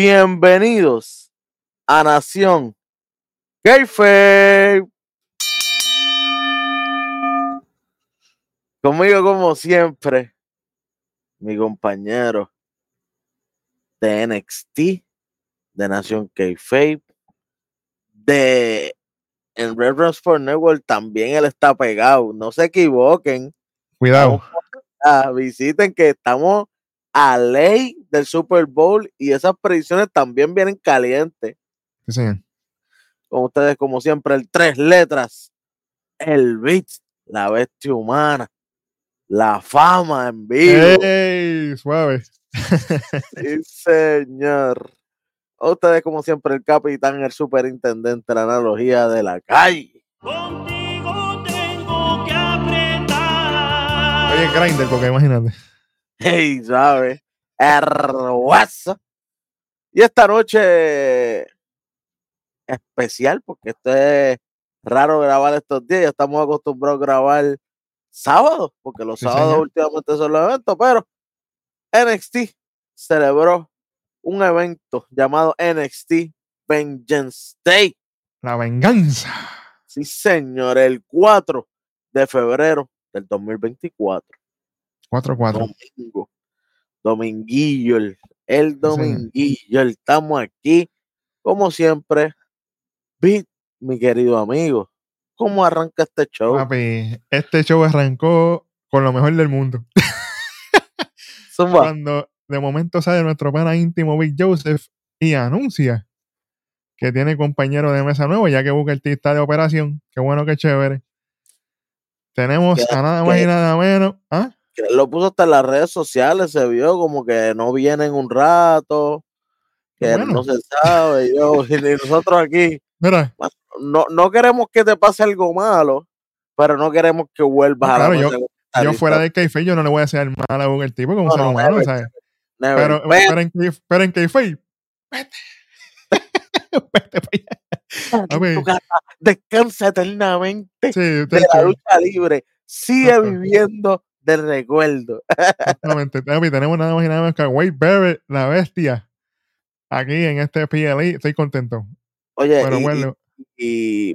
Bienvenidos a Nación Keife. Conmigo, como siempre, mi compañero de NXT, de Nación Keife, de en Red for Network también él está pegado. No se equivoquen. Cuidado. Ah, visiten que estamos a ley del Super Bowl y esas predicciones también vienen calientes. Sí, señor. Con ustedes, como siempre, el tres letras, el beat, la bestia humana, la fama en vivo. ¡Ey! Suave. Sí, señor. A ustedes, como siempre, el capitán, el superintendente, la analogía de la calle. Contigo tengo que apretar. Oye, Grindr, porque imagínate. Hey, ¿sabes? Hermosa. Y esta noche especial, porque esto es raro grabar estos días. Ya estamos acostumbrados a grabar sábados, porque los Sí, sábados señor. últimamente son los eventos, pero NXT celebró un evento llamado NXT Vengeance Day. La venganza. Sí, señor, el 4 de febrero del 2024. 4-4. domingo. Dominguillo, el, dominguillo. Estamos aquí, como siempre. Beat, mi querido amigo. ¿Cómo arranca este show? Papi, este show arrancó con lo mejor del mundo. Cuando de momento sale nuestro pana íntimo Big Joseph y anuncia que tiene compañero de mesa nuevo, ya que busca el está de operación. Qué bueno, qué chévere. Tenemos ¿Qué- a nada más y nada menos. ¿Ah? Que lo puso hasta en las redes sociales, se vio como que no viene en un rato, que Bueno. no se sabe. y Yo, y nosotros aquí, Mira, no, no queremos que te pase algo malo, pero no queremos que vuelvas No, a la yo- yo fuera de Keife, yo no le voy a hacer mal a Booker T porque es un No, ser no, humano, never, ¿sabes? Never. Pero, pero en, pero en Keife, vete. vete pa' allá. descansa eternamente Sí, de la lucha libre. Sigue viviendo del recuerdo. Exactamente. Papi, tenemos nada más y nada menos que a Wade Barrett, la bestia, aquí en este PLE. Estoy contento. Oye, Pero y, bueno, y-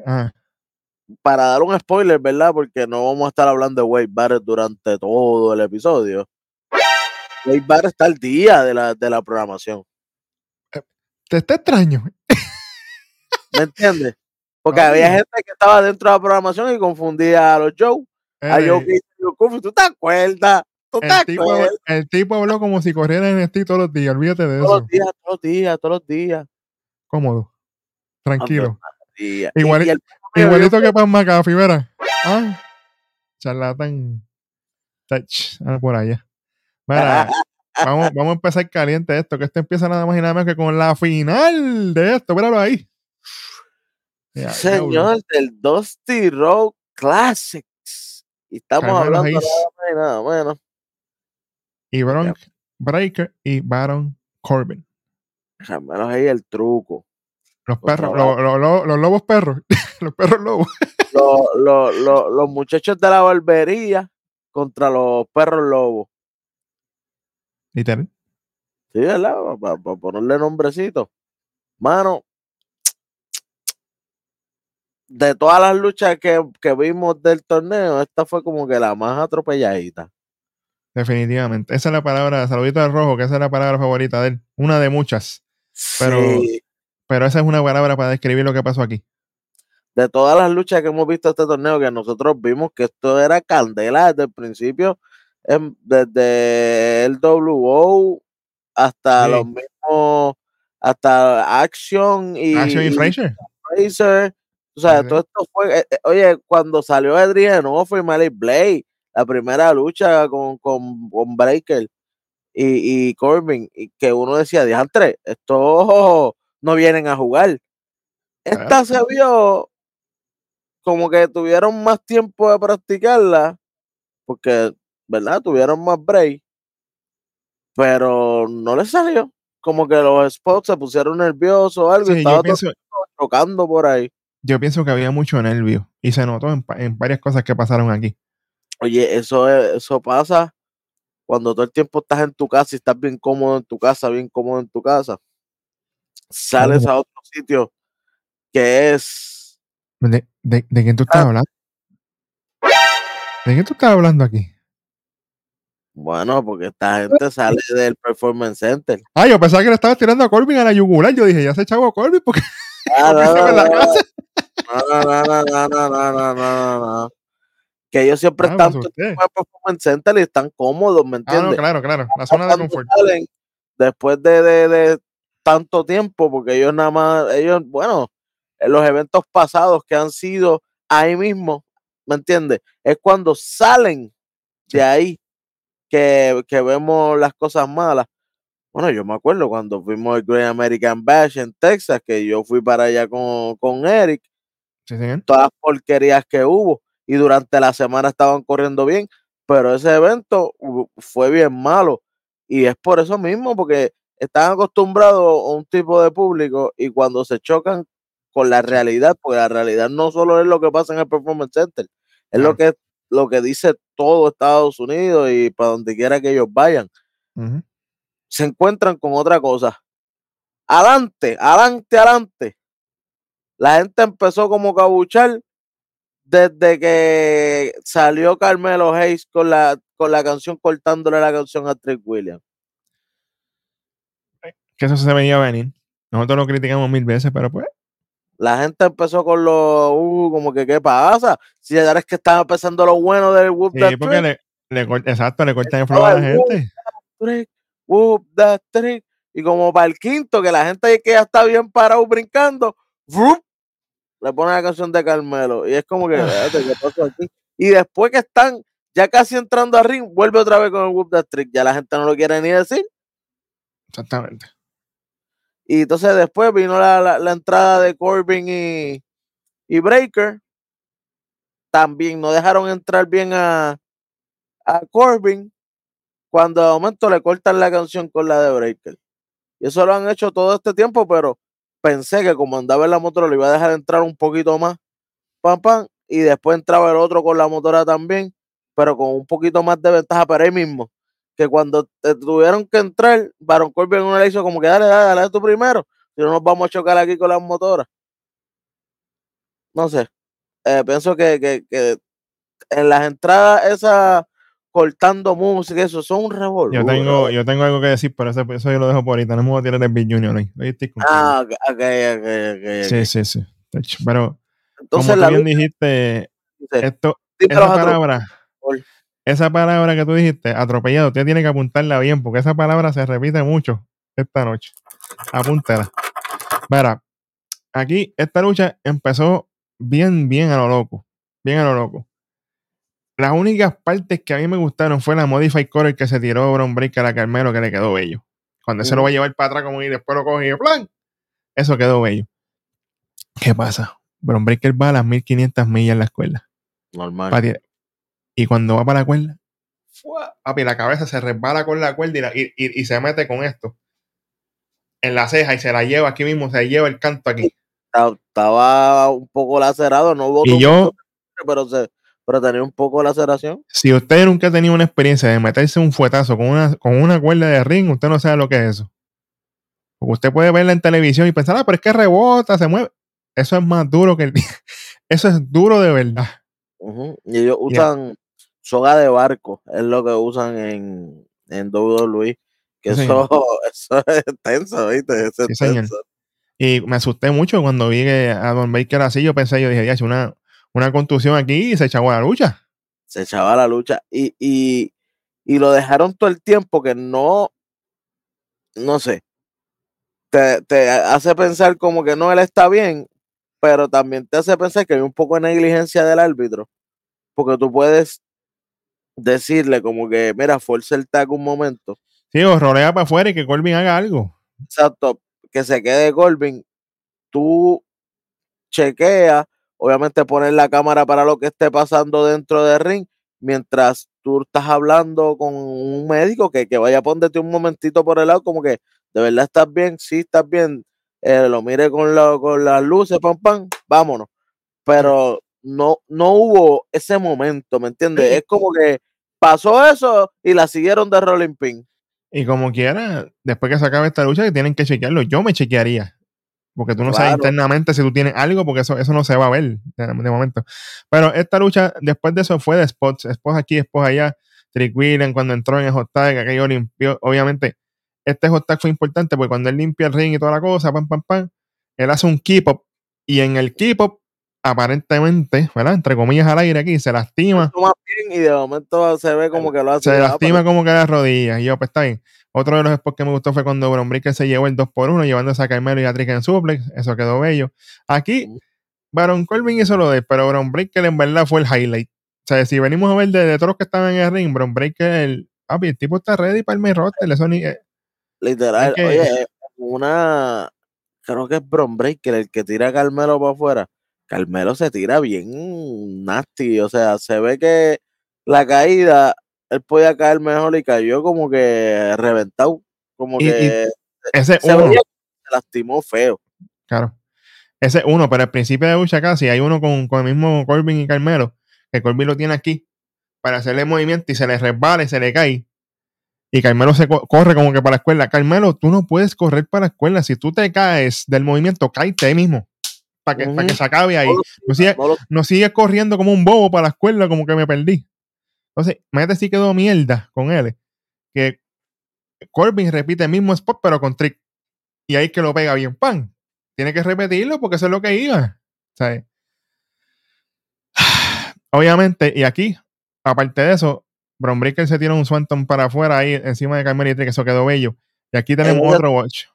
para dar un spoiler, ¿verdad? Porque no vamos a estar hablando de Wade Barrett durante todo el episodio. Wade Barrett está al día de la, de la programación. te está extraño. ¿Me entiendes? Porque había gente que estaba dentro de la programación y confundía a los Joe. A Coffey. ¿Tú te acuerdas? ¿Tú te el, tipo, acuerdas? el tipo habló como si corriera en este todos los días. Olvídate de Todos eso. los días, todos los días, todos los días. Cómodo. Tranquilo. Igual- el- Igualito que Pan McAfee, ¿verdad? Ah, charlatán. Tach, ah, por allá. Mira, vamos, vamos a empezar caliente esto, que esto empieza nada más y nada menos que con la final de esto. Míralo ahí. Ya. Señor, del Dusty Road Classics. Y estamos Carmelo hablando Hayes. nada nada menos. Y Bron Breaker y Baron Corbin. Menos ahí el truco. Los perros, los, los- los- los lobos perros. los perros lobos. Los muchachos de la barbería contra los perros lobos. Literal. Sí, ¿verdad? Para ponerle nombrecito. Mano, de todas las luchas que, que vimos del torneo, esta fue como que la más atropelladita. Definitivamente. Esa es la palabra, saludito al rojo, que esa es la palabra favorita de él. Una de muchas. Pero- Sí, Pero esa es una palabra para describir lo que pasó aquí. de todas las luchas que hemos visto este torneo, que nosotros vimos que esto era candela desde el principio, em, desde el WO hasta Sí. los mismos, hasta Action y, Action y Fraser. Fraser. O sea, Sí, todo esto fue, eh, eh, oye, cuando salió Adrian Offer y Malik Blade, la primera lucha con, con, con Breaker y, y Corbin, y que uno decía, diantre, estos no vienen a jugar. Esta se vio como que tuvieron más tiempo de practicarla, porque, ¿verdad? Tuvieron más break, pero no les salió. Como que los spots se pusieron nerviosos o algo, y estaba chocando por ahí. Yo pienso que había mucho nervio y se notó en, en varias cosas que pasaron aquí. Oye, eso, es- eso pasa cuando todo el tiempo estás en tu casa y estás bien cómodo en tu casa, bien cómodo en tu casa. sales a otro sitio que es ¿De, de, de quién tú estás Ah. hablando? ¿De quién tú estás hablando aquí? bueno, porque esta gente sale del Performance Center. Ah, yo pensaba que le estabas tirando a Corbin a la yugular. Yo dije, ya se chavo a Corbin porque Que ellos siempre están en Performance Center y están cómodos, ¿me entiendes? claro, claro. La zona de confort. después de, tanto tiempo, porque ellos nada más, ellos, bueno, los eventos pasados que han sido ahí mismo, ¿me entiendes? Es cuando salen de ahí que, que vemos las cosas malas. Bueno, yo me acuerdo cuando fuimos al Great American Bash en Texas, que yo fui para allá con, con Eric, Sí, señor. todas las porquerías que hubo y durante la semana estaban corriendo bien, pero ese evento fue bien malo y es por eso mismo, porque están acostumbrados a un tipo de público y cuando se chocan con la realidad, porque la realidad no solo es lo que pasa en el Performance Center, es lo que lo que dice todo Estados Unidos y para donde quiera que ellos vayan, Ujú. Se encuentran con otra cosa. Adelante, adelante, adelante. La gente empezó como cabuchar desde que salió Carmelo Hayes con la, con la canción cortándole la canción a Trick Williams. Que eso se venía a venir. Nosotros lo criticamos mil veces, pero pues, La gente empezó con los, uh, como que, ¿qué pasa? Si ya es que estaba empezando lo bueno del Whoop sí, That porque le, exacto, le cortan el flow a la gente. Trick, Whoop That Trick. Y como para el quinto, que la gente que ya está bien parado brincando, le pone la canción de Carmelo. Y es como que, espérate, ¿qué pasó aquí? Y después que están ya casi entrando a ring, vuelve otra vez con el Whoop That Trick. Ya la gente no lo quiere ni decir. Exactamente. Y entonces después vino la, la- la entrada de Corbin y, y Breaker. También no dejaron entrar bien a, a Corbin. Cuando de momento le cortan la canción con la de Breaker. Y eso lo han hecho todo este tiempo, pero pensé que como andaba en la motora lo iba a dejar entrar un poquito más. Pam, pam. Y después entraba el otro con la motora también, pero con un poquito más de ventaja. Pero ahí mismo, que cuando tuvieron que entrar, Baron Corbin uno le hizo como que dale, dale, dale tú primero, si no nos vamos a chocar aquí con las motoras. No sé, eh, pienso que, que, que en las entradas esas cortando música, eso son un revolver. Yo tengo, yo tengo algo que decir, pero eso, eso yo lo dejo por ahorita. No me voy a tirar el Big Junior estoy contigo. Ah, ok, ok, ok, ok, sí, sí, sí. Pero Entonces como la tú bien lucha dijiste, esto, "Dime esa palabra, esa palabra que tú dijiste, atropellado, usted tiene que apuntarla bien, porque esa palabra se repite mucho esta noche. Apúntala. Mira, aquí esta lucha empezó bien, bien a lo loco. Bien a lo loco. Las únicas partes que a mí me gustaron fue la Modify Core que se tiró Bron Breaker a Carmelo, que le quedó bello. Cuando se lo Ujú. va a llevar para atrás como y después lo coge y ¡plan! Eso quedó bello. ¿Qué pasa? Bron Breaker va a las 1500 millas en la escuela. Normal. Y cuando va para la cuerda, ¡fua! papi, la cabeza se resbala con la cuerda y, la- y- y- y se mete con esto en la ceja y se la lleva aquí mismo, se lleva el canto aquí. Ta- Estaba un poco lacerado, no hubo Y yo, pero, se, pero tenía un poco de laceración. si usted nunca ha tenido una experiencia de meterse un fuetazo con una, con una cuerda de ring, usted no sabe lo que es eso. Porque usted puede verla en televisión y pensar, ah, pero es que rebota, se mueve. Eso es más duro que el. Eso es duro de verdad. Y ellos Yeah. usan soga de barco, es lo que usan en, en WWE. Que Sí, eso, eso es tenso, ¿viste? Eso es Sí, tenso. Y me asusté mucho cuando vi que a Don Baker así. Yo pensé, yo dije, ya, una, una contusión aquí y se echó a la lucha. Se echaba la lucha. Y, y, y lo dejaron todo el tiempo que no, no sé, te, te hace pensar como que no, él está bien, pero también te hace pensar que hay un poco de negligencia del árbitro. Porque tú puedes decirle como que, mira, fuerza el tag un momento. Sí, o rolea para afuera y que Corbin haga algo. Exacto, que se quede Corbin, tú chequeas, obviamente poner la cámara para lo que esté pasando dentro del ring, mientras tú estás hablando con un médico que, que vaya a ponerte un momentito por el lado, como que de verdad estás bien, sí estás bien, eh, lo mire con, la- con las luces, pam, pam, vámonos. Pero no, no hubo ese momento, ¿me entiendes? Es como que pasó eso y la siguieron de Rolling Pin. Y como quiera, después que se acabe esta lucha, que tienen que chequearlo. Yo me chequearía. Porque tú no sabes Claro. internamente si tú tienes algo, porque eso, eso no se va a ver de, de momento. Pero esta lucha, después de eso, fue de spots. Spots aquí, spots allá. Trick William cuando entró en el hot tag, aquello limpió. Obviamente, este hot tag fue importante porque cuando él limpia el ring y toda la cosa, pam, pam, pam, él hace un keep up. Y en el keep up, aparentemente, ¿verdad? Entre comillas al aire aquí, se lastima. Y de momento se ve como que lo hace. Se lastima como que las rodillas. Y yo, pues está bien. Otro de los spots que me gustó fue cuando Breakker se llevó el 2x1, llevándose a Carmelo y a Trick en suplex. Eso quedó bello. Aquí, Ujú. Baron Corbin hizo lo de, pero Bron Breakker en verdad fue el highlight. O sea, si venimos a ver de, de todos los que estaban en el ring, Bron Breakker, el, papi, el tipo está ready para el main roster. Eso ni, eh, Literal. Es que- Oye, eh, una. Creo que es Bron Breaker el que tira a Carmelo para afuera. Carmelo se tira bien nasty. O sea, se ve que la caída, él podía caer mejor y cayó como que reventado. Como Y- y que ese se uno, veía se lastimó feo. claro. Ese uno, pero al principio de lucha casi hay uno con, con el mismo Corbin y Carmelo, que Corbin lo tiene aquí para hacerle movimiento y se le resbala y se le cae. Y Carmelo se co- corre como que para la escuela. Carmelo, tú no puedes correr para la escuela. Si tú te caes del movimiento, cállate ahí mismo. Para que, para que se acabe ahí. No sigues no sigues corriendo como un bobo para la escuela, como que me perdí. Entonces, imagínate si quedó mierda con él. Que Corbin repite el mismo spot, pero con trick. Y ahí que lo pega bien pan. Tiene que repetirlo porque eso es lo que iba. ¿sabes? Obviamente, y aquí, aparte de eso, Bron Breakker se tira un Swanton para afuera ahí encima de Carmelo y Trick, eso quedó bello. Y aquí tenemos otro watch.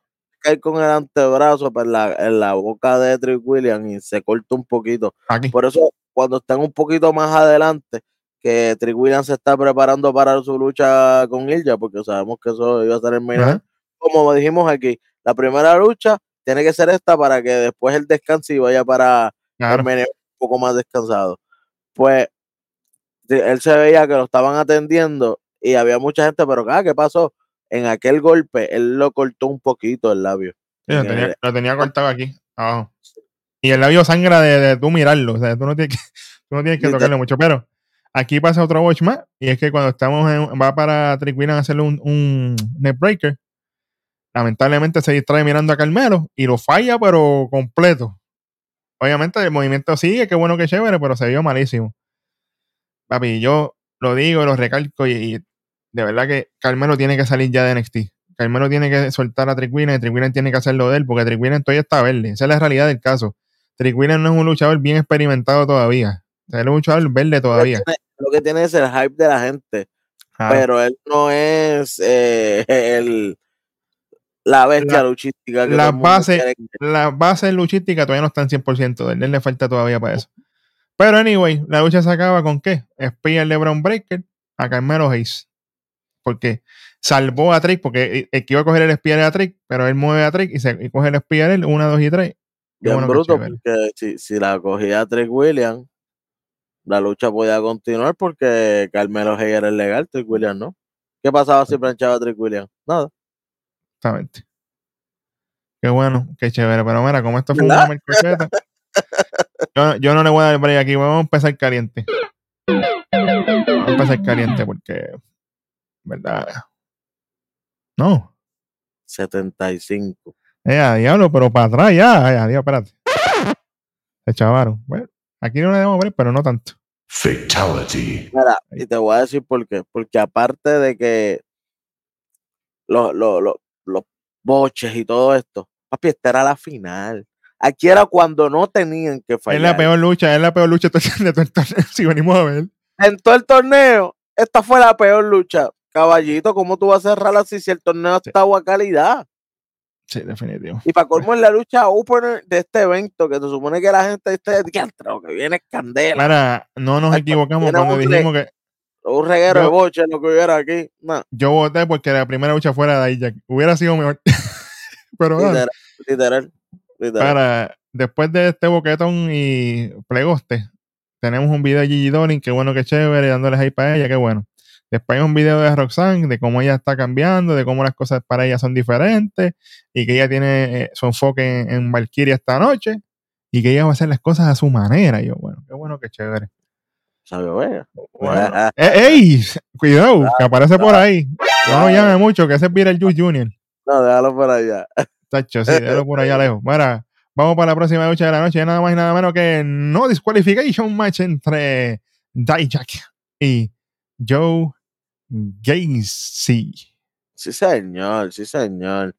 cae con el antebrazo en la, en la boca de Trick Williams y se corta un poquito. Aquí. Por eso, cuando estén un poquito más adelante, que Trick Williams se está preparando para su lucha con Ilja, porque sabemos que eso iba a ser el main Ajá. event. Como dijimos aquí, la primera lucha tiene que ser esta para que después él descanse y vaya para Claro. el un poco más descansado. Pues él se veía que lo estaban atendiendo y había mucha gente, pero ah, ¿qué pasó? En aquel golpe, él lo cortó un poquito el labio. Sí, lo, En tenía, lo tenía cortado aquí, abajo. Y el labio sangra de, de tú mirarlo. O sea, tú no tienes que, tú no tienes que tocarle mucho. Pero aquí pasa otro watch más. Y es que cuando estamos en, va para Williams a hacerle un, un net breaker, lamentablemente se distrae mirando a Carmelo y lo falla, pero completo. Obviamente el movimiento sigue, qué bueno que chévere, pero se vio malísimo. Papi, yo lo digo, lo recalco y, de verdad que Carmelo tiene que salir ya de NXT. Carmelo tiene que soltar a Williams y Williams tiene que hacerlo de él porque Williams todavía está verde. Esa es la realidad del caso. Williams no es un luchador bien experimentado todavía. Es un luchador verde todavía. Lo que tiene es el hype de la gente, pero él no es eh, el la bestia La- luchística que el. Las bases luchísticas todavía no están 100% de él. Él le falta todavía para eso. Pero anyway, la lucha se acaba con qué? Spear de Brown Breaker a Carmelo Hayes. Porque salvó a Trick, porque el que iba a coger el Spear era Trick, pero él mueve a Trick y, se, y coge el Spear él, una, dos y tres. Qué Bien bueno bruto, porque si, si la cogía Trick Williams, la lucha podía continuar porque Carmelo Hayes era legal, Trick Williams no. ¿Qué pasaba si planchaba a Trick Williams? Nada. Exactamente. Qué bueno, qué chévere. Pero mira, como esto fue ¿Verdad? una yo, yo no le voy a dar break aquí. Vamos a empezar caliente. Vamos a empezar caliente porque, ¿verdad? No. 75. Eh, a diablo, pero para atrás ya. ya, Dios, espérate. Se chavaron. Bueno, aquí no le damos break, pero no tanto. Fatality. Mira, y te voy a decir por qué. Porque aparte de que los, los, los, los boches y todo esto, papi, esta era la final. Aquí era cuando no tenían que fallar. Es la peor lucha, es la peor lucha de todo el torneo, si venimos a ver. En todo el torneo, esta fue la peor lucha. Caballito, ¿cómo tú vas a cerrar así si el torneo Sí. está a calidad? Sí, definitivo. Y para colmo en la lucha opener de este evento, que se supone que la gente esté diantre, que viene candela, Mira, no nos Ay, equivocamos cuando un dijimos que un reguero de boche lo que hubiera aquí. Yo voté porque la primera lucha fuera de Jack. Hubiera sido mejor. pero literal, literal, literal. para después de este boquetón y plegoste, tenemos un video de Gigi Dolin, que bueno, que chévere, dándoles ahí para ella, qué bueno. Después hay un video de Roxanne, de cómo ella está cambiando, de cómo las cosas para ella son diferentes, y que ella tiene eh, su enfoque en, en Valkyria esta noche, y que ella va a hacer las cosas a su manera. Y yo, bueno, qué bueno, qué chévere. Vega. Bueno. ¡Eh, ¡Ey! Cuidado, que aparece por ahí. No lo llame mucho, que ese es Beetlejuice Junior. No, déjalo por allá. Tacho, sí, déjalo por allá lejos. Mira, vamos para la próxima lucha de la noche. Nada más y nada menos que no disqualification match entre Dijak y Joe Gacy. Sí, señor, sí, señor.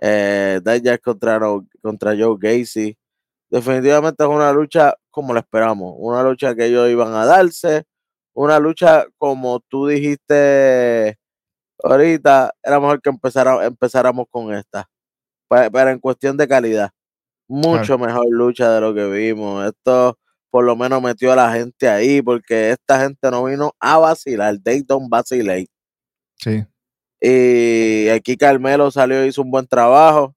Eh, contra, contra Joe Gacy. Definitivamente es una lucha como la esperamos. Una lucha que ellos iban a darse. Una lucha como tú dijiste ahorita. Era mejor que empezara- empezáramos con esta. Pe- Pero en cuestión de calidad. Mucho mejor lucha de lo que vimos. Esto por lo menos metió a la gente ahí. Porque esta gente no vino a vacilar. They don't vacilate. Sí. Y aquí Carmelo salió y hizo un buen trabajo.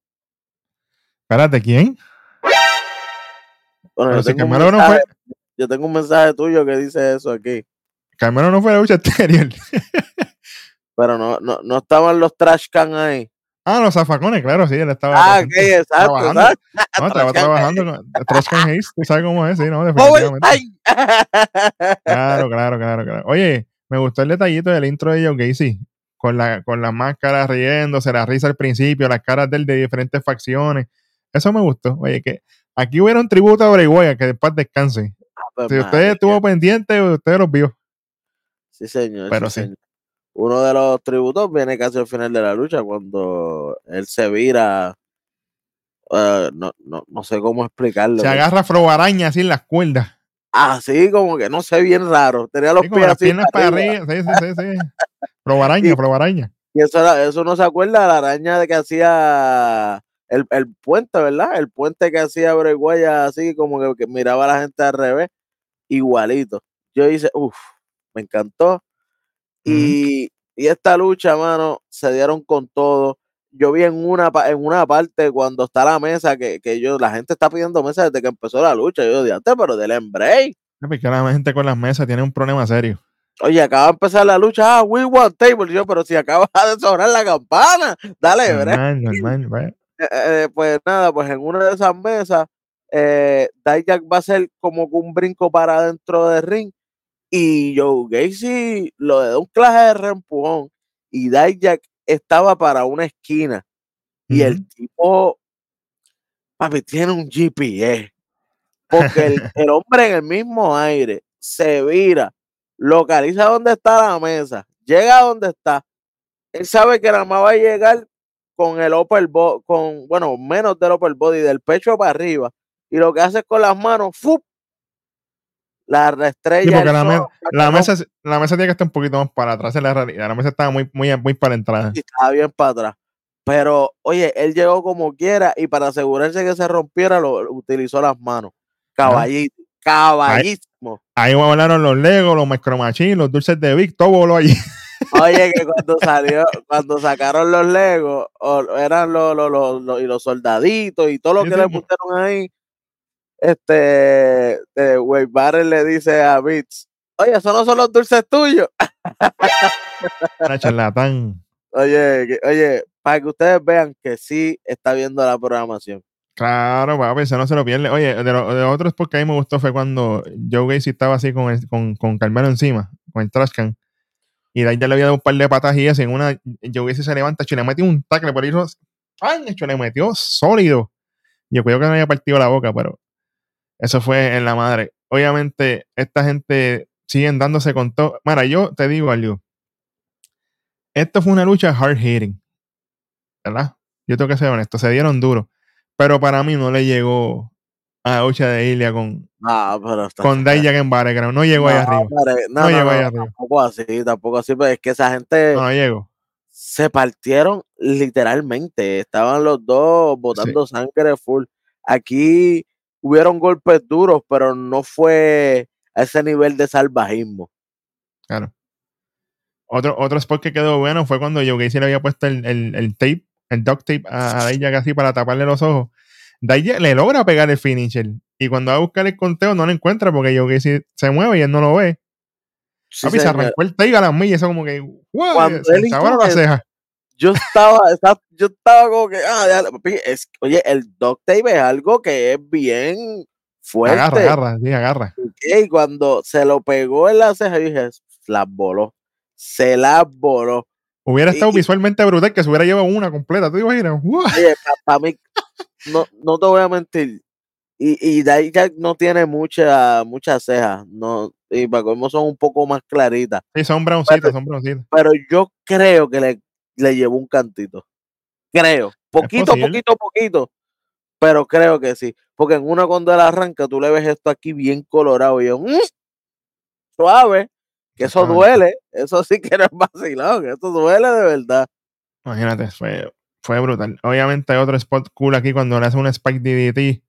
Espérate, ¿quién? Bueno, yo, si tengo no mensaje, fue, yo tengo un mensaje tuyo que dice eso aquí. Carmelo no fue la lucha anterior. Pero no, no, no estaban los trash can ahí. Ah, los zafacones, claro, sí, él estaba. Ah, ok, exacto. trabajando. No, estaba trabajando con Trash Can Hayes, tú sabes cómo es, sí, no, Overtime. definitivamente. Claro, claro, claro, claro. Oye, me gustó el detallito del intro de Joe Gacy, con la, con las máscaras riéndose, la risa al principio, las caras de él de diferentes facciones. Eso me gustó. Oye, que aquí hubiera un tributo a Wyatt, que después descanse. Pues, Si usted estuvo pendiente, usted los vio. Sí, señor. Pero sí, sí. señor. Uno de los tributos viene casi al final de la lucha cuando él se vira. eh, no, no, no sé cómo explicarlo. Se agarra Fro Araña así en las cuerdas. Así como que no sé, bien raro. Tenía los Sí, pies las así piernas para arriba. arriba. Sí, sí, sí, sí. Fro Araña, Y- Fro Araña. Y eso, era- eso no se acuerda de la araña de que hacía el, el puente, ¿verdad? El puente que hacía Bray así como que, que miraba a la gente al revés, igualito. Yo hice, uff, me encantó. Y, y esta lucha, mano, se dieron con todo. Yo vi en una, en una parte cuando está la mesa que, que yo, la gente está pidiendo mesa desde que empezó la lucha. Yo dije, "Ante, pero del break. Porque la gente con las mesas tiene un problema serio. Oye, acaba de empezar la lucha. Ah, we want table. Yo, pero si acaba de sobrar la campana, dale, break. Bueno. eh, eh, pues nada, pues en una de esas mesas, eh, Dijak va a hacer como un brinco para adentro del ring y Joe Gacy lo de un clase de reempujón y Dijak estaba para una esquina y el tipo, papi, tiene un GPS porque el, el hombre en el mismo aire se vira, localiza dónde está la mesa, llega a donde está, él sabe que nada más va a llegar con el upper body, con, bueno, menos del upper body, del pecho para arriba, y lo que hace es con las manos, ¡fup! La Sí, estrella. porque la, me- la mesa, la mesa tiene que estar un poquito más para atrás en la realidad. La mesa estaba muy, muy, muy para la entrada. y estaba bien para atrás. Pero, oye, él llegó como quiera y para asegurarse que se rompiera, lo, lo utilizó las manos. Caballito, caballísimo. Ahí volaron los Legos, los Micro Machines, los dulces de Vic, todo voló allí. Oye, que cuando salió, cuando sacaron los Legos, o- eran los, los, los, los- y los soldaditos y todo lo Sí, que sí, le mo- pusieron ahí, este, eh, Wade Barrett le dice a Beats, oye, esos no son los dulces tuyos. Charlatán. Oye, oye, para que ustedes vean que sí está viendo la programación. Claro, papi, eso no se lo pierde. Oye, de, lo- de otros porque a mí me gustó fue cuando Joe Gacy estaba así con, el- con, con Carmelo encima, con el trash can. Y de ahí ya le había dado un par de patas y eso, en una Joe Gacy se levanta, le metió un tackle por ahí, ¡pam! hecho, le metió sólido. Yo creo que no había partido la boca, pero eso fue en la madre. Obviamente, esta gente siguen dándose con todo. Mira, yo te digo algo. Esto fue una lucha hard hitting. ¿Verdad? Yo tengo que ser honesto. Se dieron duro. Pero para mí no le llegó a la lucha de Ilia con, Ah, pero está- con Dijak en Battleground. No llegó ahí No, arriba. hombre, No, No no, llegó no, ahí no, arriba. tampoco así, tampoco así, pero es que esa gente No, no llegó. se partieron literalmente. Estaban los dos botando sangre full. Aquí hubieron golpes duros, pero no fue a ese nivel de salvajismo. Claro. Otro, otro spot que quedó bueno fue cuando Joe Gacy le había puesto el, el, el tape, el duct tape a, a así para taparle los ojos. Dijak le logra pegar el finisher. Y cuando va a buscar el conteo no lo encuentra porque Joe Gacy se mueve y él no lo ve. Sí, Papi, se arrancó el tape a las millas. Eso como que, echaban la ceja. Yo estaba, yo estaba como que, ah, es, oye, el duct tape es algo que es bien fuerte. Agarra, agarra, sí, agarra. Y cuando se lo pegó en la ceja, yo dije, las voló. Se las voló. Hubiera estado visualmente brutal que se hubiera llevado una completa. ¿Tú te imaginas? ¡Guau! Oye, para mí, no, no te voy a mentir. Y, y Dijak no tiene mucha, muchas cejas. No, y para colmo son un poco más claritas. Sí, son broncitas, son broncitas. Pero yo creo que le, le llevó un cantito. Creo. Poquito, poquito, poquito. Pero creo que sí. Porque en una cuando él arranca, tú le ves esto aquí bien colorado. Y yo, "Mm, suave. Que eso duele. Eso sí que no es vacilón. Eso duele de verdad. Imagínate, fue, fue brutal. Obviamente hay otro spot cool aquí cuando le hace un Spike DDT.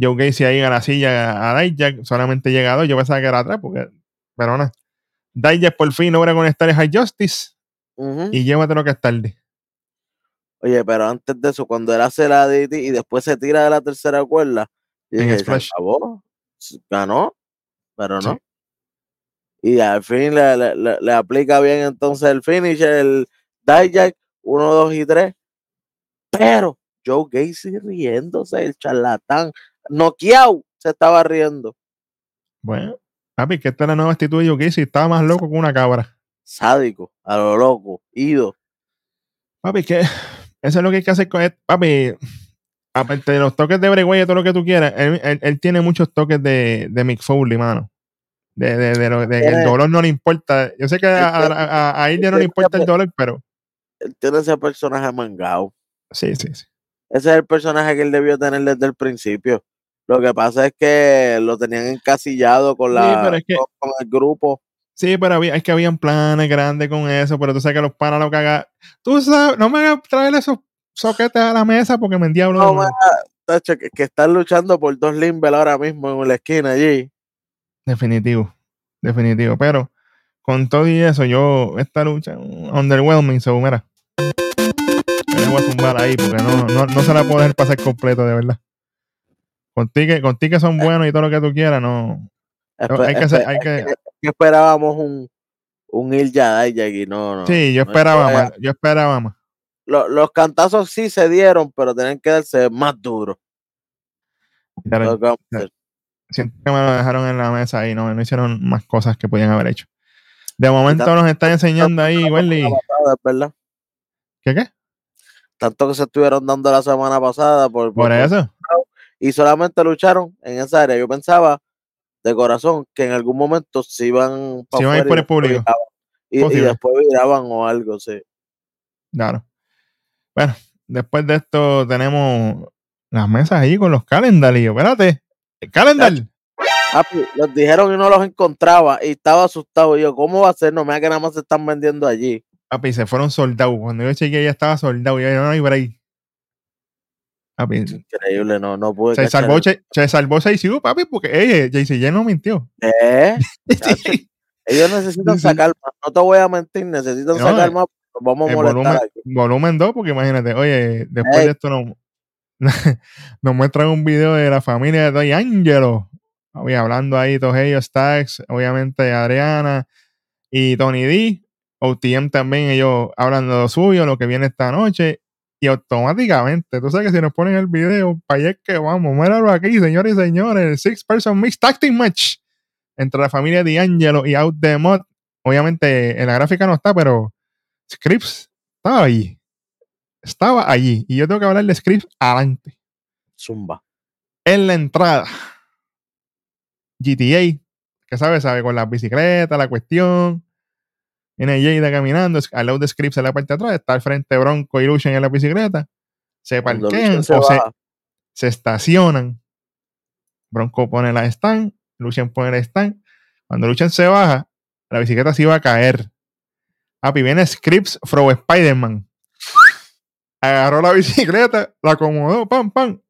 Joe Gacy ahí a la silla a Dijak, solamente llegado. Yo pensaba que era atrás, porque, pero no. Dijak por fin logra conectar el High Justice Ujú. y llévatelo que es tarde. Oye, pero antes de eso, cuando él hace la DT y después se tira de la tercera cuerda, En dije, se Splash. acabó, ganó, pero Sí. no. Y al fin le, le- le- aplica bien entonces el finish, el Dijak, 1, 2 y 3. Pero Joe Gacy riéndose, el charlatán, noqueado, se estaba riendo. Bueno, papi, que esta es la nueva actitud de Joe Gacy. Estaba más loco que una cabra. Sádico, a lo loco, ido. Papi, que eso es lo que hay que hacer con él. Papi, aparte de los toques de Wyatt y todo lo que tú quieras, él, él- él tiene muchos toques de, de Mick Foley, mano. De, de, de, lo- de que el dolor no le importa. Yo sé que a, a, a- a no le importa el dolor, pero Él tiene ese personaje mangado. sí, sí, sí. Ese es el personaje que él debió tener desde el principio. Lo que pasa es que lo tenían encasillado con la pero es que- con, con el grupo. Sí, pero había, es que habían planes grandes con eso, pero tú sabes que los panas lo cagan. Tú sabes, no me hagas traer esos soquetes a la mesa porque me endiablo de No. Tacho, que, que están luchando por dos Limbel ahora mismo en la esquina allí. Definitivo, definitivo. Pero con todo y eso, yo, esta lucha, underwhelming, so, mira. Le voy a tumbar ahí porque no, no, no se la puedo dejar pasar completo, de verdad. Contigo, que- contigo que son buenos y todo lo que tú quieras, no. Espe- hay que hacer- espe- hay que- que- esperábamos un, un Il Yadai y no, no. Sí, yo esperaba más, yo esperaba más. Lo- los cantazos sí se dieron, pero tienen que darse más duros. Hacer. siento que me lo dejaron en la mesa y no, no hicieron más cosas que podían haber hecho. De momento tanto- nos están enseñando ahí, Welly. ¿Qué qué? Tanto que se estuvieron dando la semana pasada por, Por eso. y solamente lucharon en esa área. Yo pensaba de corazón que en algún momento se iban Se iban a ir por y el público. Y, después viraban o algo, sí. Claro. Bueno, después de esto tenemos las mesas ahí con los calendar. Y yo, espérate, el calendar. Ah, pues, los dijeron y no los encontraba y estaba asustado. Y yo, ¿cómo va a ser? No me da que nada más se están vendiendo allí. Papi, se fueron soldados. Cuando yo chequeé, ya estaba soldado. Y yo, no hay break. Papi, Increíble, no, no pude. se salvó, el- se salvó JCU, papi, porque ey, JCJ no mintió. ¿Eh? Ellos necesitan Sí, sacar más. No te voy a mentir, necesitan No, sacar eh, más. Vamos a molestar volumen, aquí. volumen 2, porque imagínate, oye, después Ey. de esto nos, nos muestran un video de la familia de Doy Angelo. Oye, hablando ahí, todos ellos, Stax, obviamente Adriana y Tony D. OTM también, ellos hablan de lo suyo, lo que viene esta noche. Y automáticamente, tú sabes que si nos ponen el video, para allá es que vamos, míralo aquí, señores y señores, el Six Person Mixed Tag Team Match entre la familia D'Angelo y Out the Mod. Obviamente en la gráfica no está, pero Scripps estaba allí. Estaba allí. Y yo tengo que hablar de Scripps adelante. Zumba. En la entrada. GTA, que sabe, sabe, con la bicicleta, la cuestión. Viene Jada caminando, al lado de Scripps en la parte de atrás, está al frente Bronco y Lucian en la bicicleta. Se parquean se o se, se estacionan. Bronco pone la stand, Lucian pone la stand. Cuando Lucian se baja, la bicicleta se iba a caer. Papi, viene Scripps from Spider-Man. Agarró la bicicleta, la acomodó, pam, pam.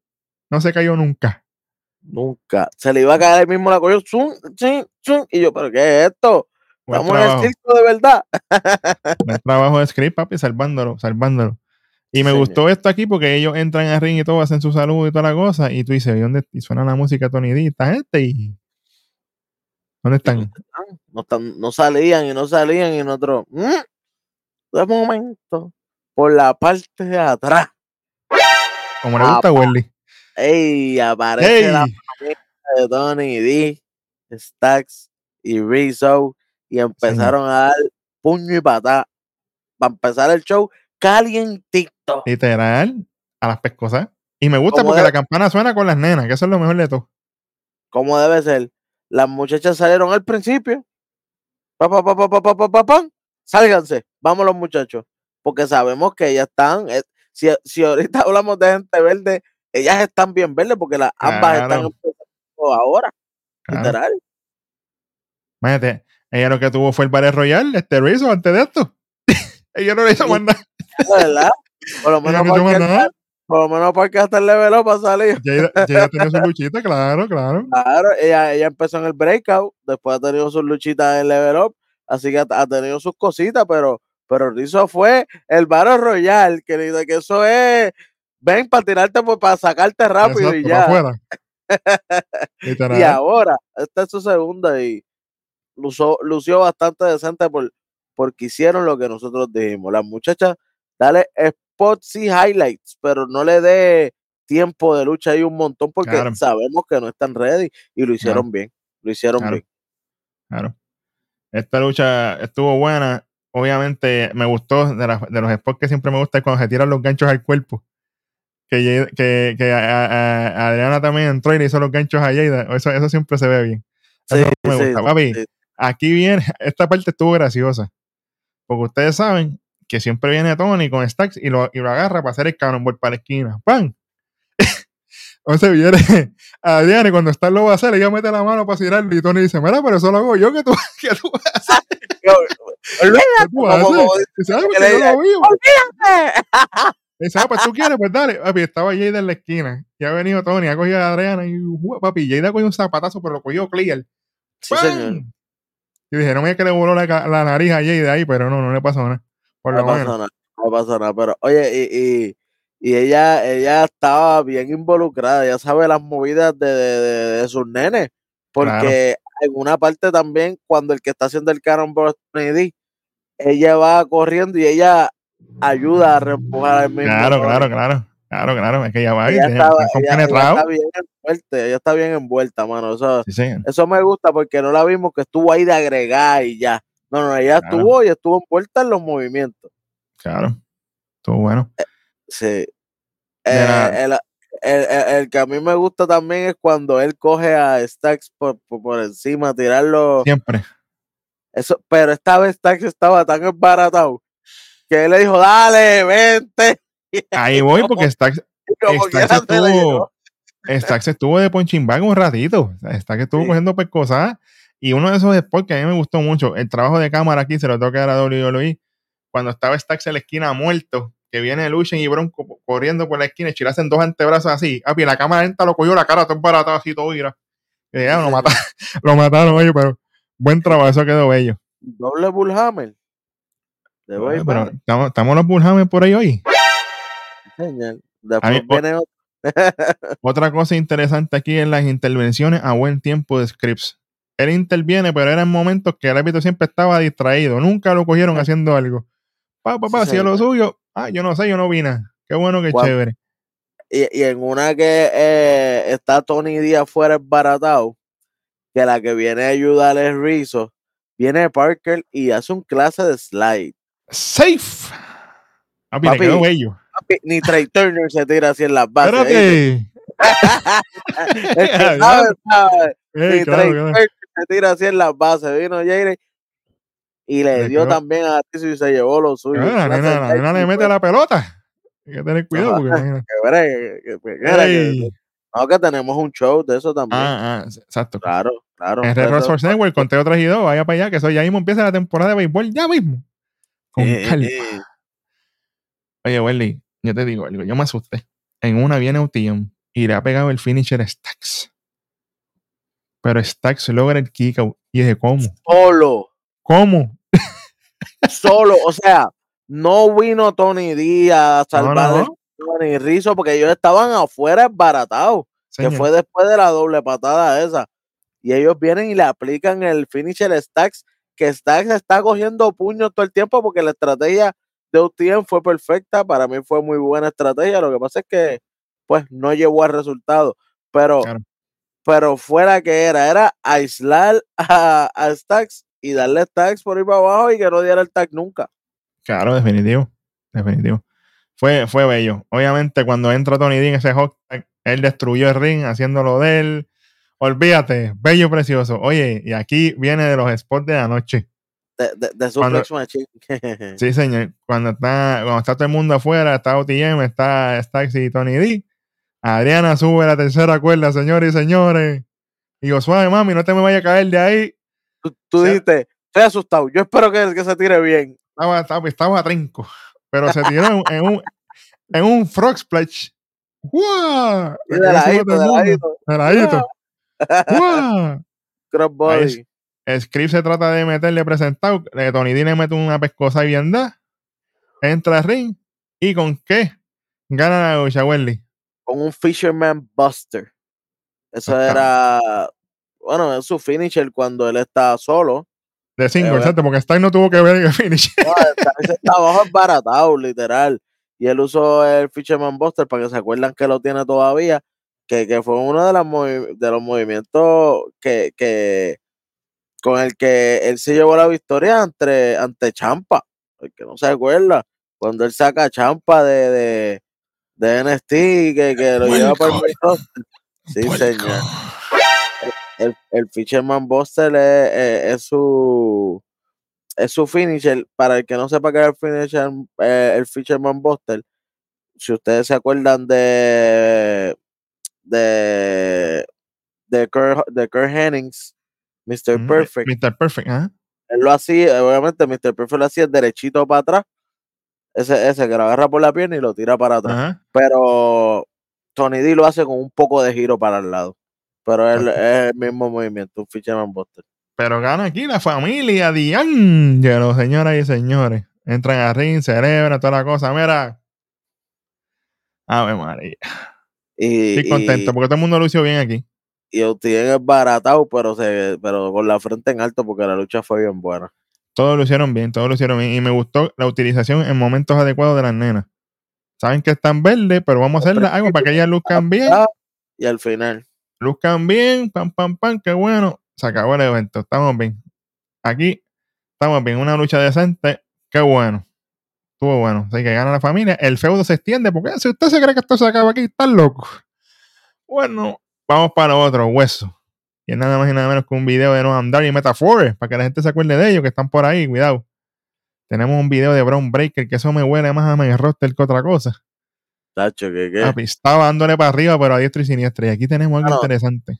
No se cayó nunca. Nunca. Se le iba a caer el mismo la cogió. zum, zum, zum, Y yo, ¿pero qué es esto? Estamos en el circo de verdad. buen trabajo de Scripps, papi, salvándolo, salvándolo. Y me gustó esto aquí porque ellos entran al ring y todo, hacen su salud y toda la cosa. Y tú dices, ¿y dónde y suena la música Tony D? ¿Esta gente? Y... ¿Dónde están? No, están- no salían y no salían y nosotros. "Mm, De momento, por la parte de atrás. Como le gusta a Welly. ¡Ey! Aparece ¡Ey! la familia de Tony D, Stacks y Rizzo y empezaron a dar puño y patada para empezar el show calientito. Literal, a las pescosas. Y me gusta porque la campana suena con las nenas, que eso es lo mejor de todo. Como debe ser. Las muchachas salieron al principio. Pa, pa, pa, Sálganse, vamos los muchachos. Porque sabemos que ellas están. Eh, si, si, ahorita hablamos de gente verde, ellas están bien verdes porque las, ambas están empezando ahora. Literal. Imagínate, ella lo que tuvo fue el Battle Royale, este Rizzo, antes de esto. ella no le hizo más nada. Verdad. Por lo Ella menos no hizo para más que nada. por lo menos para que hasta el level up ha salido. Jada, Jada tenía su luchita, claro, claro. Claro, ella, ella empezó en el breakout, después ha tenido sus luchitas en level up, así que ha, ha tenido sus cositas, pero, pero Rizzo fue el Battle Royal, que, ni- que eso es, ven para tirarte, pues, para sacarte rápido Exacto, y ya. Y ahora, esta es su segunda y lució, lució bastante decente por, porque hicieron lo que nosotros dijimos. Las muchachas, dale spots y highlights, pero no le dé tiempo de lucha ahí un montón porque Claro. sabemos que no están ready y lo hicieron bien. Lo hicieron Claro. bien. Claro. Esta lucha estuvo buena. Obviamente me gustó de, las- de los spots que siempre me gusta es cuando se tiran los ganchos al cuerpo. Que, que, que a- a- a Adriana también entró y le hizo los ganchos a Jada. Eso, eso siempre se ve bien. Sí, me sí, gusta. Papi, sí. Aquí viene, esta parte estuvo graciosa. Porque ustedes saben que siempre viene Tony con Stacks y lo, y lo agarra para hacer el cannonball para la esquina. ¡Pam! Entonces viene Adriana y cuando está lo va a hacer, ella mete la mano para tirarlo y Tony dice, mira, pero eso lo hago yo, que tú, que tú, como- haces. como- Dice, "Ah, pues tú quieres, pues dale. Papi, estaba Jada en la esquina. Y ha venido Tony, ha cogido a Adriana y, papi, Jada cogió un zapatazo, pero lo cogió clear. Sí. Y dije, no me que le voló la, nariz a Jada ahí, pero no, no le pasó nada. Por No lo menos. nada, no pasa nada. Pero, oye, y, y, y ella, ella estaba bien involucrada, ya sabe las movidas de, de, de- de sus nenes. Porque en una parte también, cuando el que está haciendo el Cannonball D, ella va corriendo y ella ayuda a reempujar al mismo. Claro, claro, claro. Claro, claro. Es que ya va Ella, está ella- está bien envuelta, ella está bien envuelta, mano. Eso, Sí, señor. eso me gusta porque no la vimos que estuvo ahí de agregar y ya. No, no, ella Claro. estuvo y estuvo envuelta en los movimientos. Claro. Estuvo bueno. Sí. la- Eh, el, el- el- el que a mí me gusta también es cuando él coge a Stacks por, por, por encima, tirarlo. Siempre. Eso, pero esta vez Stacks estaba tan embaratado que él le dijo, dale, vente. Ahí voy porque Stacks, Stacks estuvo, Stacks estuvo de punching bag un ratito. Stacks estuvo Sí. cogiendo pescosas. Y uno de esos spots que a mí me gustó mucho, el trabajo de cámara aquí se lo tengo que dar a WWE, cuando estaba Stacks en la esquina muerto, que viene Lucien y Bronco co- corriendo por la esquina y hacen dos antebrazos así. Ah, y la cámara lenta lo cogió la cara todo embaratado así todo ira. Y ya, lo, mata- lo mataron ellos, pero buen trabajo, eso quedó bello. Doble Bullhammer. Pero estamos, estamos los Bullhammer por ahí hoy. Después viene otro. Otra cosa interesante aquí en las intervenciones a buen tiempo de Scripps. Él interviene, pero eran momentos que el árbitro siempre estaba distraído. Nunca lo cogieron haciendo algo. Pa, pa, pa, Sí, lo suyo. Ah, yo no sé, yo no vi nada. Qué bueno, qué chévere. Y, y en una que eh, está Tony Díaz fuera embaratado, que la que viene a ayudar es Rizzo, viene Parker y hace un clase de slide. Safe. Papi, le Papi, quedó bello. Ni Trey Turner se tira así en las bases. El que sabe, sabe. Ey, Ni claro, Trey claro. Turner se tira así en las bases. Vino Jaire y le dio quedó- también a Rizzo y se llevó lo suyo. La nena, la nena le mete la pelota. Hay que tener cuidado porque que que- que- que- que-. No, que tenemos un show de eso también. Ah, ah, exacto. Claro, claro. En Red Pero- Rock Sports Network, conté 3 y 2, vaya para allá, que eso ya mismo empieza la temporada de béisbol, ya mismo. Con Eh, calma. eh, Oye, Welly, yo te digo algo, yo me asusté. En una viene Utium y le ha pegado el finisher Stacks. Pero Stacks logra el kick out. Y dije, ¿cómo? Solo. ¿Cómo? solo, o sea, no vino Tony Díaz a No, salvar no, show, ni Rizzo porque ellos estaban afuera esbaratados, que fue después de la doble patada esa. Y ellos vienen y le aplican el finisher Stacks, que Stacks está cogiendo puños todo el tiempo porque la estrategia de UTM fue perfecta, para mí fue muy buena estrategia, lo que pasa es que pues no llevó al resultado, pero Claro. pero fuera que era, era aislar a, a Stacks y darle Stacks por ir para abajo y que no diera el tag nunca. Claro, definitivo. Definitivo. Fue, fue bello. Obviamente, cuando entra Tony D en ese hot tag, él destruyó el ring haciéndolo de él. Olvídate, bello, precioso. Oye, y aquí viene de los spots de la noche. De, de, de Cuando- Suplex Machine. Sí, señor. Cuando está, cuando está todo el mundo afuera, está OTM, está Staxi y Tony D. Adriana sube la tercera cuerda, señores y señores. Y yo, suave, mami, no te me vaya a caer de ahí. Tú, tú sea- dijiste, estoy asustado. Yo espero que, que se tire bien. Estaba, estaba, estaba a trinco. Pero se tiró en, en un, en un frog splash. Le de todo el de mundo. ladito. De ladito. ¡Guau! Crossbody. Script se trata de meterle presentado. eh, Tony D le mete una pescosa y bien da. Entra al ring. ¿Y con qué? Gana la lucha, Welly. Con un Fisherman Buster. Eso era. Bueno, es su finisher cuando él está solo. De single, Eh, ¿cierto? Porque Stein no tuvo que ver el finish. No, ese está abajo baratado, literal. Y él usó el Fisherman Buster para que se acuerdan que lo tiene todavía. Que, que fue uno de, las de los movimientos que, que con el que él se llevó la victoria ante, ante Champa. El que no se acuerda. Cuando él saca a Champa de, de, de NXT, que, que lo lleva por el main. Sí, señor. El, el Fisherman Buster es, es- es su es su finisher. Para el que no sepa qué es el finisher, eh, el Fisherman Buster, si ustedes se acuerdan de de de Kurt, de Kurt Hennings, Mr. Mm, Perfect, Mr. Perfect, ¿ah? él lo hacía, obviamente Mr. Perfect lo hacía derechito para atrás, ese, ese que lo agarra por la pierna y lo tira para atrás. Ajá. Pero Tony D lo hace con un poco de giro para el lado. Pero él, es el mismo movimiento, un Fisherman Buster. Pero gana aquí la familia D'Angelo, señoras y señores. Entran a ring, celebran toda la cosa. Mira. Ave María. Y, Estoy contento porque todo el mundo lució bien aquí. Y, Outien es baratado, pero, se, pero con la frente en alto porque la lucha fue bien buena. Todos lo hicieron bien, todos lo hicieron bien. Y me gustó la utilización en momentos adecuados de las nenas. Saben que están verdes, pero vamos a hacerle algo para que ellas luzcan bien. Ah, Y al final, Luzcan bien, pam, pam, pam, qué bueno. Se acabó el evento, estamos bien. Aquí estamos bien, una lucha decente, qué bueno. Estuvo bueno, así que gana la familia. El feudo se extiende, porque si usted se cree que esto se acaba aquí, está loco. Bueno, vamos para otro, hueso. Y es nada más y nada menos que un video de Noam Dar y Metaphores, para que la gente se acuerde de ellos, que están por ahí, cuidado. Tenemos un video de Brown Breaker, que eso me huele más a mi roster que otra cosa. tacho, que qué. Estaba dándole para arriba, pero a diestro y siniestra. Y aquí tenemos algo no. interesante.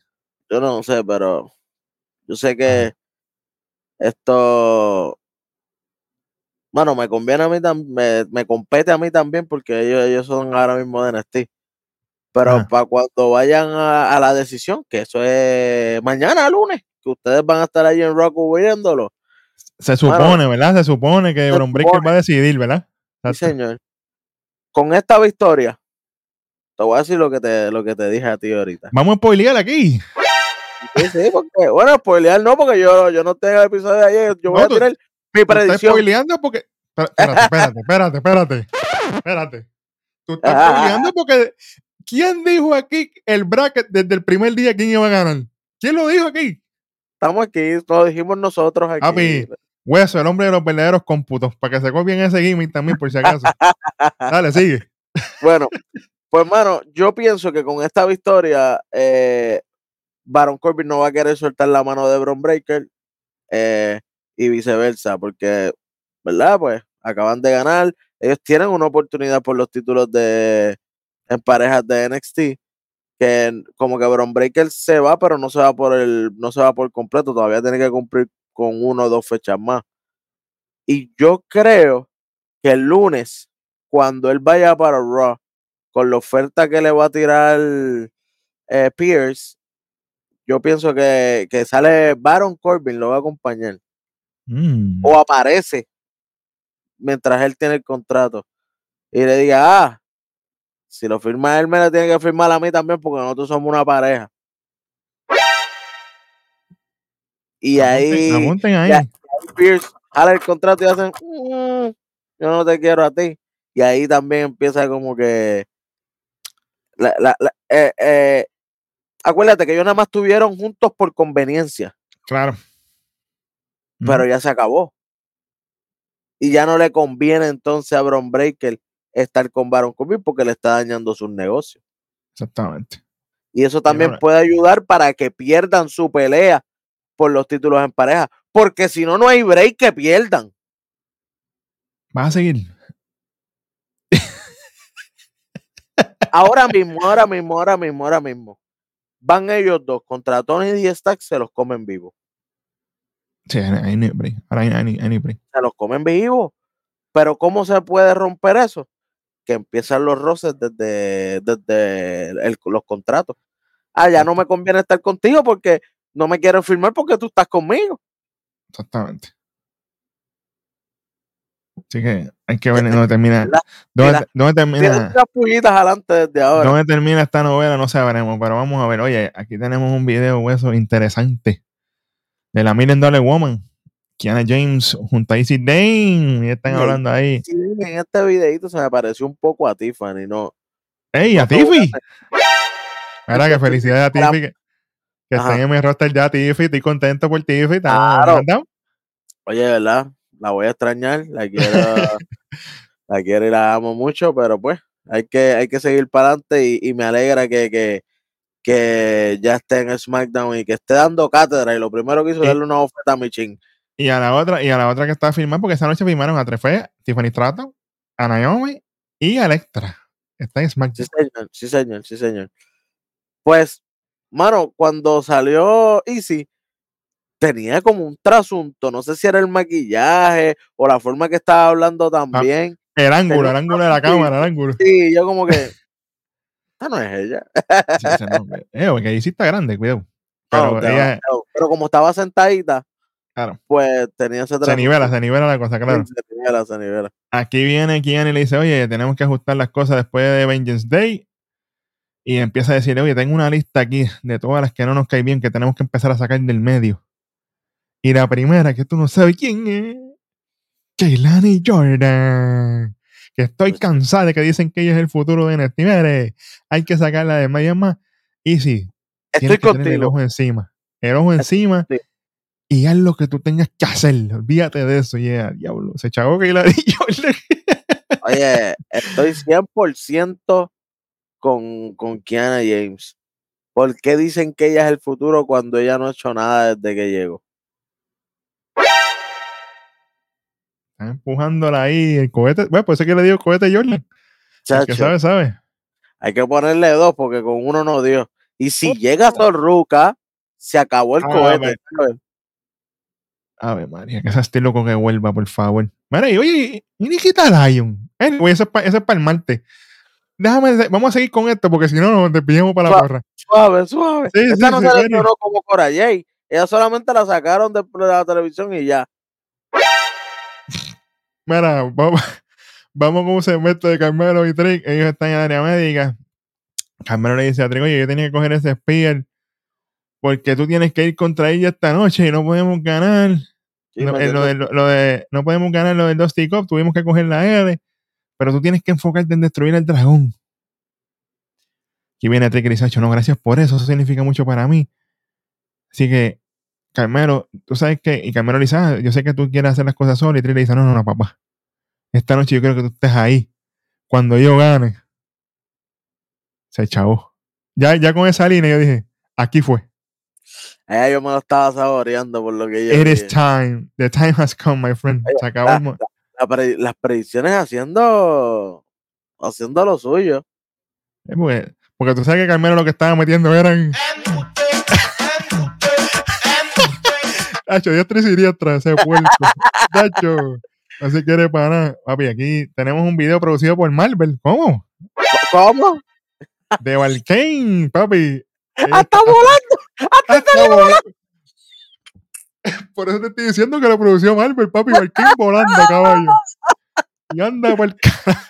Yo no sé, pero yo sé que esto, bueno, me conviene a mí también, me, me compete a mí también porque ellos, ellos son ahora mismo de NXT. Pero para cuando vayan a, a la decisión, que eso es mañana, lunes, que ustedes van a estar ahí en Roku viéndolo. Se supone, ¿verdad? Se supone que Bron va a decidir, ¿verdad? Sí, señor. Con esta victoria, te voy a decir lo que te, lo que te dije a ti ahorita. Vamos a spoilear aquí. Sí, sí, porque, bueno, spoilear no, porque yo, yo no tengo el episodio de ayer. Yo voy a tirar mi Tú estás predicción. spoileando porque. Espérate, espérate, espérate, espérate. Espérate. Tú estás spoileando porque. ¿Quién dijo aquí el bracket desde el primer día quién iba a ganar? ¿Quién lo dijo aquí? Estamos aquí, lo dijimos nosotros aquí. Papi. Hueso, el hombre de los verdaderos cómputos. Para que se copien ese gimmick también, por si acaso. Dale, sigue. Bueno, pues mano, yo pienso que con esta victoria, eh, Baron Corbin no va a querer soltar la mano de Bron Breaker eh, y viceversa, porque, ¿verdad? Pues acaban de ganar. Ellos tienen una oportunidad por los títulos de en parejas de NXT. Que como que Bron Breaker se va, pero no se va por el, no se va por completo. Todavía tiene que cumplir con uno o dos fechas más. Y yo creo que el lunes, cuando él vaya para Raw, con la oferta que le va a tirar eh, Pierce, yo pienso que, que sale Baron Corbin, lo va a acompañar. Mm. O aparece mientras él tiene el contrato. Y le diga, ah, si lo firma él, me lo tiene que firmar a mí también, porque nosotros somos una pareja. Y ahí apunten ahí. Pierce jala el contrato y hacen, "Mm, yo no te quiero a ti. Y ahí también empieza como que. la- la- la- eh, eh, acuérdate que ellos nada más estuvieron juntos por conveniencia, Claro. pero ya se acabó. y ya no le conviene entonces a Bron Breaker estar con Baron Corbin porque le está dañando sus negocios. Exactamente. Y eso también puede ayudar para que pierdan su pelea por los títulos en pareja. Porque si no, no hay break que pierdan. Vas a seguir. Ahora mismo, ahora mismo, ahora mismo, ahora mismo. Van ellos dos contra Tony y Stack, se los comen vivos. Sí, hay ni break. Ahora hay, hay, hay ni break. Se los comen vivos. Pero ¿cómo se puede romper eso? Que empiezan los roces desde, desde el- los contratos. Ah, ya no me conviene estar contigo porque no me quieren firmar porque tú estás conmigo. Exactamente. Así que hay que ver dónde termina. Dónde, dónde termina. pullitas adelante desde ahora. ¿Dónde termina esta novela? No sabremos, pero vamos a ver. Oye, aquí tenemos un video hueso interesante de la Million Dollar Woman, Kiana James junto a Izzy Dane. Y están Sí. hablando ahí. Sí, en este videito se me pareció un poco a Tiffany, ¿no? ¡Ey, a Tiffy! Mira que felicidades a Tiffy. Que, que Ajá. en mi roster ya, Tiffy. Estoy contento por Tiffy. Claro. Oye, ¿verdad? La voy a extrañar, la quiero, la quiero y la amo mucho, pero pues hay que, hay que seguir para adelante y, y me alegra que, que, que ya esté en SmackDown y que esté dando cátedra y lo primero que hizo es darle una oferta a Michin. Y a la otra, y a la otra que está firmando, porque esa noche firmaron a Trefe, Tiffany Stratton, a Naomi y a Electra. Está en Sí, SmackDown. señor, sí, señor, sí, señor. Pues, mano, cuando salió Easy, tenía como un trasunto, no sé si era el maquillaje o la forma que estaba hablando también. El ángulo, Tenía el ángulo de la cámara, el ángulo. Sí, yo como que, esta no es ella. Sí, ese no, eh, porque sí está grande, cuidado. Ella no, pero como estaba sentadita, Claro. pues tenía ese se nivela, se nivela la cosa, claro. Sí, Se nivela, se nivela. Aquí viene Kian y le dice, oye, tenemos que ajustar las cosas después de Vengeance Day. Y empieza a decirle, oye, tengo una lista aquí de todas las que no nos caen bien, que tenemos que empezar a sacar del medio. Y la primera, que tú no sabes quién es, Keilani Jordan. Que estoy Pues- cansada de que dicen que ella es el futuro de NXT. Mire, hay que sacarla de medio más. Y sí, Estoy tener el contigo. ojo encima. El ojo encima Sí. Y haz lo que tú tengas que hacer. Olvídate de eso. Yeah, diablo. Se chagó Keilani Jordan. Oye, estoy 100% con, con Kiana James. ¿Por qué dicen que ella es el futuro cuando ella no ha hecho nada desde que llegó? Está empujándola ahí, el cohete. Bueno, pues es que le digo cohete Jordan. El que Chacho, sabe, sabe. hay que ponerle dos porque con uno no dio. Y si llega Sorruca, se acabó el Ah, cohete. Ave María, que ese estilo con que vuelva, por favor. Mira, y oye, y Nikita Lion. Anyway, ese es para el martes. Déjame, vamos a seguir con esto porque si no nos despillamos para la Va. porra. Suave, suave. Sí, Esa sí, no sí, se lesionó como Cora Jay. Ella solamente la sacaron de de la televisión y ya. Mira, vamos, vamos con un segmento de Carmelo y Trick. Ellos están en el área médica. Carmelo le dice a Trick, oye, yo tenía que coger ese spear porque tú tienes que ir contra ella esta noche y no podemos ganar. No, eh, lo, entiendo. de, lo de- no podemos ganar lo del Dusty Cup, tuvimos que coger la R, pero tú tienes que enfocarte en destruir al dragón. Aquí viene Trick y dice, "Acho, no, gracias por eso, eso significa mucho para mí. Así que, Carmelo, tú sabes que, y Carmelo le dice, "Ah, yo sé que tú quieres hacer las cosas solo, y Trick le dice, no, no, no, papá. Esta noche yo quiero que tú estés ahí. Cuando yo gane, se chavó. Ya, ya con esa línea yo dije, aquí fue. Ella yo me lo estaba saboreando por lo que ella It is time. The time has come, my friend. Se acabó el mo- las predicciones haciendo haciendo lo suyo. Eh, Porque, porque tú sabes que Carmelo lo que estaba metiendo eran. Tacho, diestra y siniestra, ese puerco. Tacho, no se quiere para nada. Papi, aquí tenemos un video producido por Marvel. ¿Cómo? ¿Cómo? De Valkane, papi. ¡Hasta volando! Hasta volando. Por eso te estoy diciendo que lo produció Marvel, papi. Valkane volando, caballo. Y anda por el cara.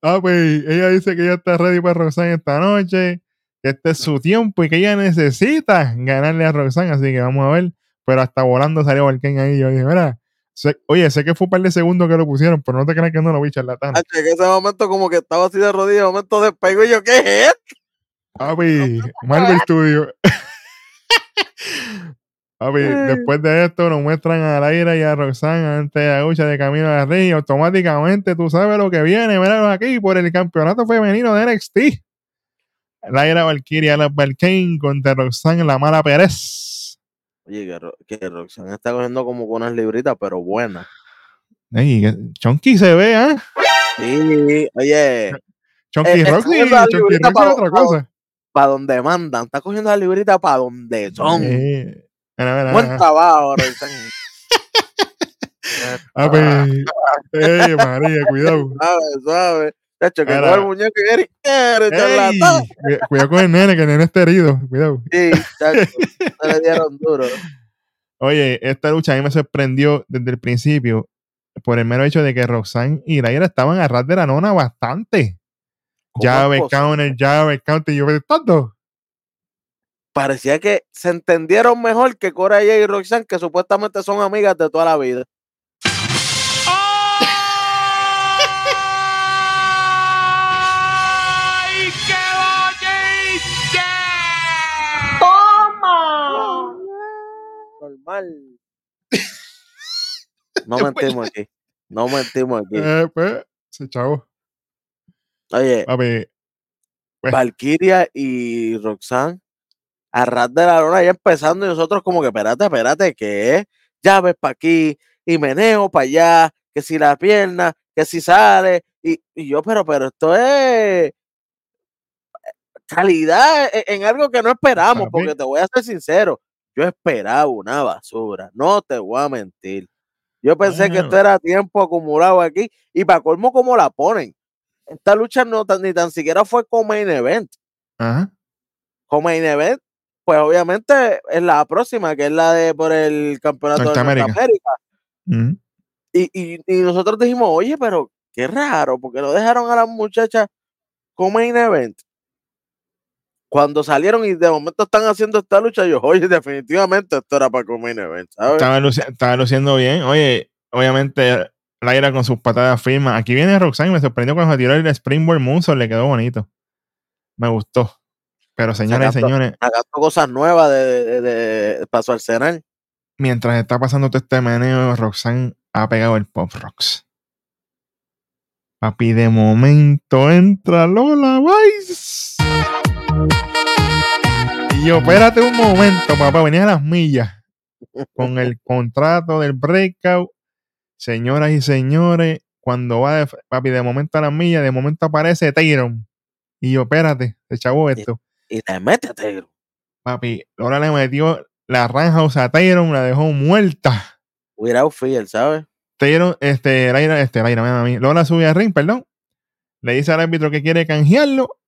Papi, ella dice que ella está ready para Roxanne esta noche. Que este es su tiempo y que ella necesita ganarle a Roxanne. Así que vamos a ver. Pero hasta volando salió Valkane ahí. Yo dije, mira. sé- oye, sé que fue un par de segundos que lo pusieron, pero no te creas que no lo vi charlatán. En ese momento como que estaba así de rodillas, de momento despego y yo, ¿qué es esto? Papi, Marvel Studio. Papi, Eh. después de esto nos muestran a Laira y a Roxanne antes de la lucha de camino a ring y automáticamente tú sabes lo que viene, míralo aquí por el campeonato femenino de NXT. Laira Valkyria la Valkane contra Roxanne la mala Pérez. Oye, que, Ro- que Roxanne está cogiendo como unas libritas, pero buenas. Ey, Chonky se ve, ¿eh? Sí, oye, Chonky Eh, Roxy, Chonky Roxy es otra cosa. Para donde mandan, está cogiendo la librita para donde son. Eh, mira, mira, Buen trabajo, Roxanne. Ah, pues, ey, María, cuidado. Suave, suave. Chacho, que el muñeco y Ey, cuidado con el nene, que el nene está herido. Cuidado. Sí, chacho, se le dieron duro. Oye, esta lucha a mí me sorprendió desde el principio por el mero hecho de que Roxanne y Laira estaban a ras de la nona bastante. ¿Cómo Llave, es posible? counter, llave, counter, y yo tanto. Parecía que se entendieron mejor que Cora y Roxanne, que supuestamente son amigas de toda la vida. ¡Ay, qué bonito! Normal. No mentimos aquí. No mentimos aquí. Eh, pues, se chavo. Oye, Papi, pues. Valkyria y Roxanne a ras de la lona ya empezando y nosotros como que espérate, espérate, ¿qué? Llaves para aquí y meneo para allá, que si la pierna, que si sale y, y yo, pero, pero esto es calidad e- en algo que no esperamos, Papi. porque te voy a ser sincero, yo esperaba una basura, no te voy a mentir. Yo pensé que esto era tiempo acumulado aquí y para colmo como la ponen. Esta lucha no tan- ni tan siquiera fue como main event. Ajá. Como main event, pues obviamente es la próxima, que es la de por el campeonato de Norteamérica. Ujú. Y, y, y nosotros dijimos, oye, pero qué raro, porque no dejaron a las muchachas con main event. Cuando salieron y de momento están haciendo esta lucha, yo, oye, definitivamente esto era para con main event, ¿sabes? Estaba, luci- estaba luciendo bien. Oye, obviamente, Laira con sus patadas firmas. Aquí viene Roxanne, me sorprendió cuando se tiró el Springboard Moonsault, le quedó bonito. Me gustó. Pero señoras y señores, Sacando cosas nuevas de, de, de, para su arsenal. mientras está pasando todo este meneo, Roxanne ha pegado el Pop Rocks. Papi, de momento entra Lola Vice. Y yo, espérate un momento, papá, venía a las millas con el contrato del breakout. Señoras y señores, cuando va de, papi, de momento a las millas, de momento aparece Tyron. Y yo, espérate, se chavó esto. Y le mete Taylor. Papi, Lola le metió la Roundhouse a Tyron, la dejó muerta. Without fear, ¿sabes? Tyron, este, Laira, este, Laira, mira a mí. Lola sube al ring, perdón. Le dice al árbitro que quiere canjearlo.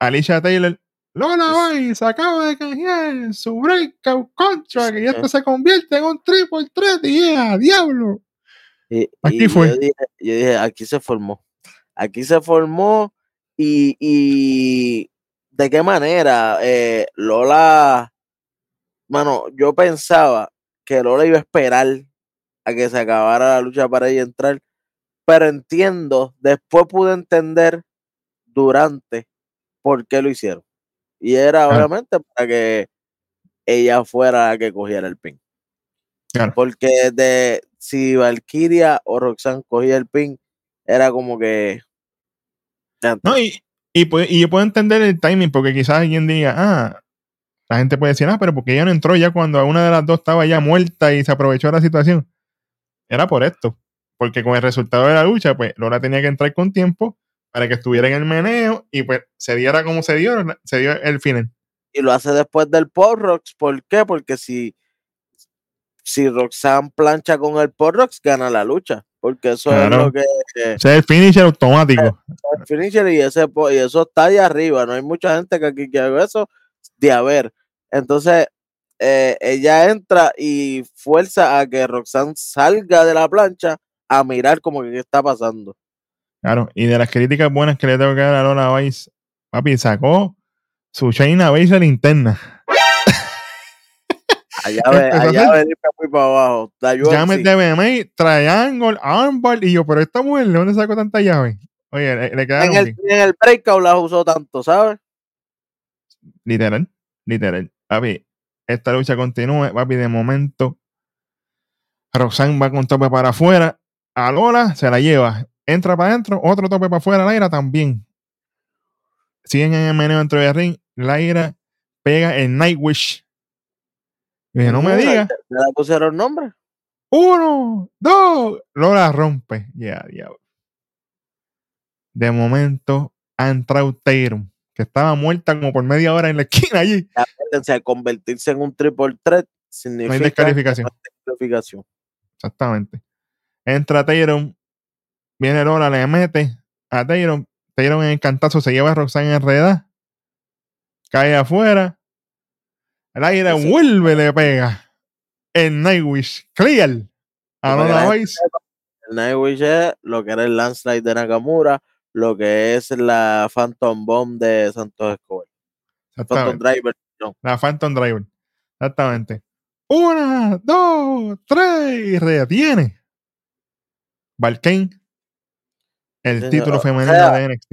Alicia Taylor, Lola Bay se acaba de canjear su breakout contract y esto se convierte en un triple threat y yeah, diablo. Y, Aquí y fue. Yo dije, yo dije, aquí se formó. Aquí se formó y, y de qué manera eh, Lola, mano, yo pensaba que Lola iba a esperar a que se acabara la lucha para ella entrar, pero entiendo, después pude entender durante por qué lo hicieron. Y era Claro. obviamente para que ella fuera la que cogiera el pin. Claro. Porque de si Valkyria o Roxanne cogía el pin, era como que. No, y, y, y yo puedo entender el timing, porque quizás alguien diga, ah, la gente puede decir, ah, pero porque ella no entró ya cuando una de las dos estaba ya muerta y se aprovechó de la situación. Era por esto. Porque con el resultado de la lucha, pues Lola tenía que entrar con tiempo para que estuviera en el meneo y pues se diera como se dio, se dio el final. Y lo hace después del Pop Rocks. ¿Por qué? Porque si, si Roxanne plancha con el Pop Rocks, gana la lucha. Porque eso es lo que O sea, el finisher automático. es el finisher y, ese, y eso está ahí arriba. No hay mucha gente que aquí quiere eso de haber. Entonces, eh, ella entra y fuerza a que Roxanne salga de la plancha a mirar como que qué está pasando. Claro. Y de las críticas buenas que le tengo que dar a Lola Vice, papi, sacó su China Baszler interna. Allá ve, allá ve, muy para abajo. UFC. de BMI, Triangle, Armbar. Y yo, pero esta mujer, ¿de dónde sacó tanta llave? Oye, le, le quedaron en, el, en el breakout las usó tanto, ¿sabes? Literal, literal. Papi, esta lucha continúe. Papi, de momento, Roxanne va con tope para afuera. A Lola se la lleva. Entra para adentro, otro tope para afuera. Laira también. Siguen en el meneo dentro del ring. Laira pega el Nightwish. Y dije, no me digas. ¿Ya le pusieron nombre? Uno, dos. Lola rompe. Ya, diablo. De momento ha entrado Tatum, que estaba muerta como por media hora en la esquina allí. Acuérdense, al convertirse en un triple threat significa descalificación. no hay descalificación. Exactamente. Entra Tatum, viene Lola, le mete a Tatum. Tatum en el cantazo se lleva a Roxanne enredada. Cae afuera. El aire vuelve, le pega. El Nightwish. Clear. A Lola Vice. El Nightwish es lo que era el landslide de Nakamura, lo que es la Phantom Bomb de Santos Escobar. Phantom. Driver, no. La Phantom Driver. Exactamente. Una, dos, tres. Y retiene. Valkane. El título o femenino sea, de NXT.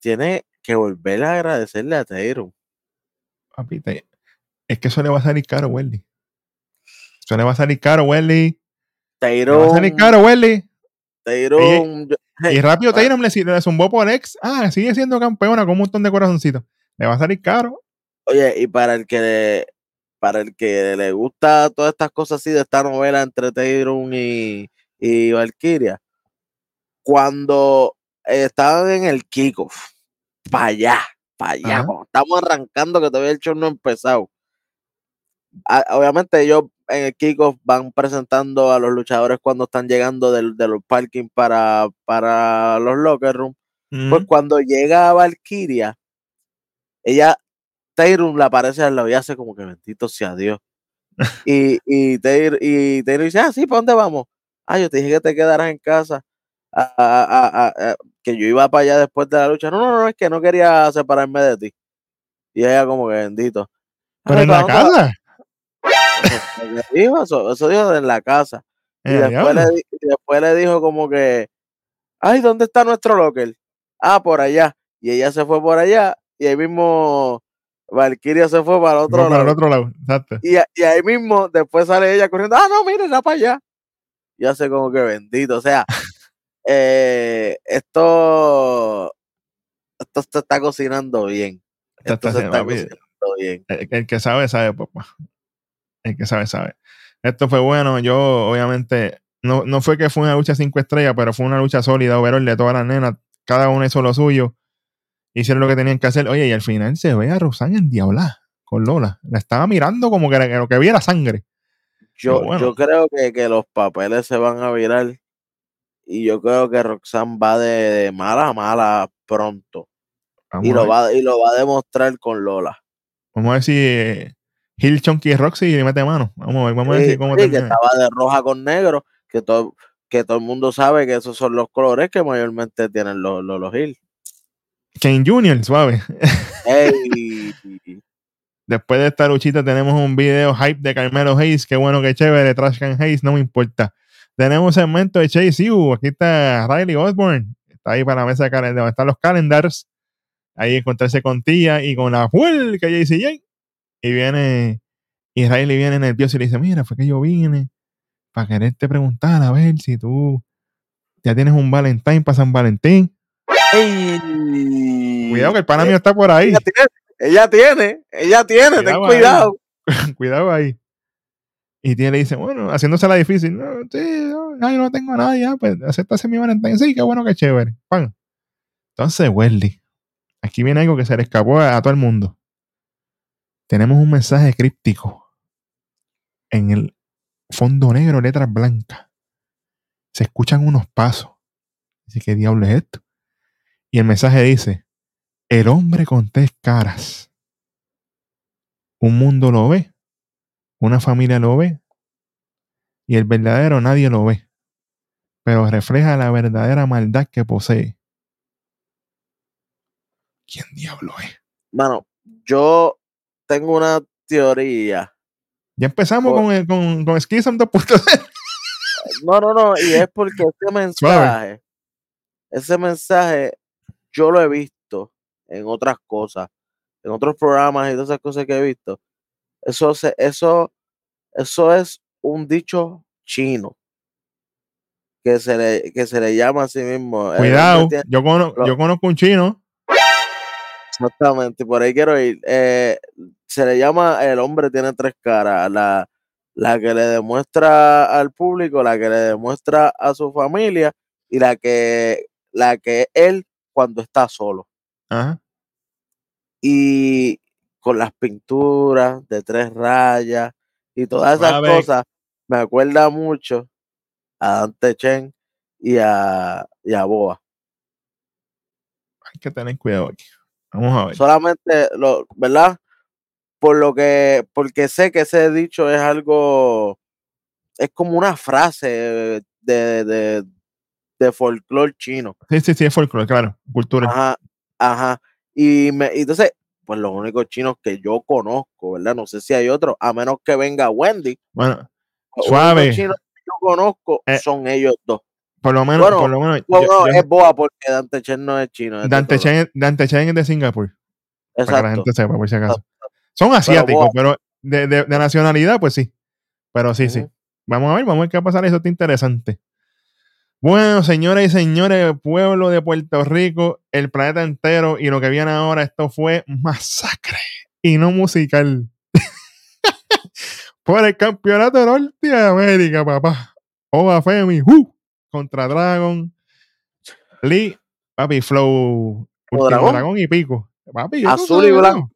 Tiene que volver a agradecerle a Tatum. Papi, te- es que eso le va a salir caro, Welly. Eso le va a salir caro, Welly. Le va a salir caro, Welly. Tatum, yo- Y rápido Bueno. Tatum le, le zumbó por ex. Ah, sigue siendo campeona con un montón de corazoncitos. Le va a salir caro. Oye, y para el que le, para el que le gusta todas estas cosas así de esta novela entre Tatum y, y Valkyria, cuando estaban en el kickoff, para allá, para allá, estamos arrancando, que todavía el show no ha empezado. a- obviamente ellos en el kickoff van presentando a los luchadores cuando están llegando del- de los parking para, para los locker rooms. Pues cuando llega Valkyria, ella, Tatum le aparece al lado y hace como que bendito sea Dios. y, y, y dice, ah, sí, ¿para dónde vamos? Ah, yo te dije que te quedaras en casa. Ah, que yo iba para allá después de la lucha. No, no, no, es que no quería separarme de ti. Y ella como que bendito. Pero "Ay, en la ¿para dónde casa. vas?" Dijo eso, eso dijo en la casa. Y Eh, después, le, y después le dijo como que, ay, ¿dónde está nuestro locker? Ah, por allá. Y ella se fue por allá y ahí mismo Valkyria se fue para el otro Fue para lado. el otro lado. Exacto. Y, a- y ahí mismo después sale ella corriendo, ah, no, mire, era para allá. Y hace como que bendito. O sea, eh, esto, esto se está cocinando bien. Esto se está cocinando bien. El, el que sabe, sabe, papá. El que sabe, sabe. Esto fue bueno. Yo, obviamente, no, no fue que fue una lucha cinco estrellas, pero fue una lucha sólida, overall, de todas las nenas. Cada una hizo lo suyo. Hicieron lo que tenían que hacer. Oye, y al final se ve a Rosanne en diabla con Lola. La estaba mirando como que, era- que lo que viera sangre. Yo, bueno. yo creo que, que los papeles se van a virar y yo creo que Roxanne va de, de mala a mala pronto Vamos, y lo, va, y lo va a demostrar con Lola. Vamos a ver si eh, Hill, Chunky y Roxy le mete mano. Vamos a ver, vamos a ver Sí, si cómo sí, que termina. estaba de roja con negro, que todo, que todo el mundo sabe que esos son los colores que mayormente tienen los, los, los Hill. Kane Jr., suave. Ey, Después de esta luchita tenemos un video hype de Carmelo Hayes. Qué bueno, qué chévere. Trash Can Hayes, no me importa. Tenemos un segmento de Chase U. Aquí está Riley Osborne. Está ahí para la mesa de donde están los calendars. Ahí encontrarse con Tía y con la que JCJ. Y viene, y Riley viene nervioso y le dice: Mira, fue que yo vine para quererte preguntar a ver si tú ya tienes un Valentine para San Valentín. ey. Cuidado que el pana mío está por ahí. Ella tiene, ella tiene, ella tiene, ten ahí. cuidado. cuidado ahí. Y Tía le dice, bueno, haciéndose la difícil, no, sí, no, yo no tengo nada ya, pues acéptase mi Valentine. Sí, qué bueno, qué chévere. Pan. Entonces, Welly, aquí viene algo que se le escapó a, a todo el mundo. Tenemos un mensaje críptico en el fondo negro, letras blancas. Se escuchan unos pasos. Dice, ¿qué diablo es esto? Y el mensaje dice, el hombre con tres caras. Un mundo lo ve, una familia lo ve, y el verdadero nadie lo ve, pero refleja la verdadera maldad que posee. ¿Quién diablo es? Mano, yo tengo una teoría. Ya empezamos Por- con, el- con, con Schism 2.0. No, no, no, y es porque ese mensaje, ese mensaje, yo lo he visto en otras cosas, en otros programas y todas esas cosas que he visto. Eso, se, eso, eso es un dicho chino que se le, que se le llama a sí mismo. hombre Cuidado, yo, cono- yo conozco un chino. Exactamente, por ahí quiero ir. Eh, se le llama el hombre tiene tres caras. La, la que le demuestra al público, la que le demuestra a su familia y la que, la que es él cuando está solo. Ajá. Y con las pinturas de tres rayas y todas esas cosas, me acuerda mucho a Dante Chen y a, y a Boa. Hay que tener cuidado aquí. Vamos a ver. solamente lo, ¿verdad? Por lo que, porque sé que ese dicho es algo, es como una frase de, de, de folclore chino. Sí, sí, sí, es folclore, claro. Cultura. Ajá, ajá. Y me, y entonces, pues los únicos chinos que yo conozco, ¿verdad? No sé si hay otros, a menos que venga Wendy. Bueno, Los Suave. únicos chinos que yo conozco Eh, son ellos dos. por lo menos, Bueno, por lo menos. No, yo- es Boa porque Dante Chen no es chino. es Dante, otro Chen, Dante Chen es de Singapur. lado. Para que la Exacto. gente sepa, por si acaso. Son asiáticos, pero de, de- de nacionalidad, pues sí. Pero sí, sí. Vamos a ver, vamos a ver qué va a pasar. Eso está interesante. Bueno, señoras y señores, pueblo de Puerto Rico, el planeta entero y lo que viene ahora, esto fue masacre y no musical. Por el campeonato de Norte de América, papá. Oba Femi, ¡uh! contra Dragon, Lee, papi, Flow, Dragón. Dragón y Pico. Papi, yo no azul y blanco.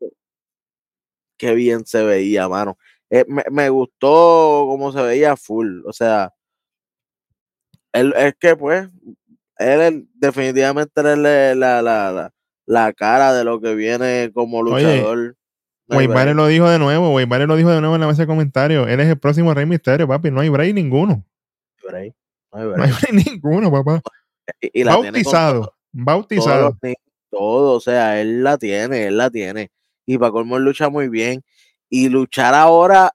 Qué bien se veía, mano. Eh, me, me gustó cómo se veía full. O sea, él, es que pues, él definitivamente él es la, la, la, la cara de lo que viene como Oye, luchador. Break, lo dijo de nuevo, Barrett lo dijo de nuevo en la mesa de comentarios. Él es el próximo Rey Misterio, papi. No hay break ninguno. no hay break, no hay break ninguno, papá. Y, y Bautizado. todo- Bautizado. todo, o sea, él la tiene, él la tiene. Y para colmo lucha muy bien. Y luchar ahora,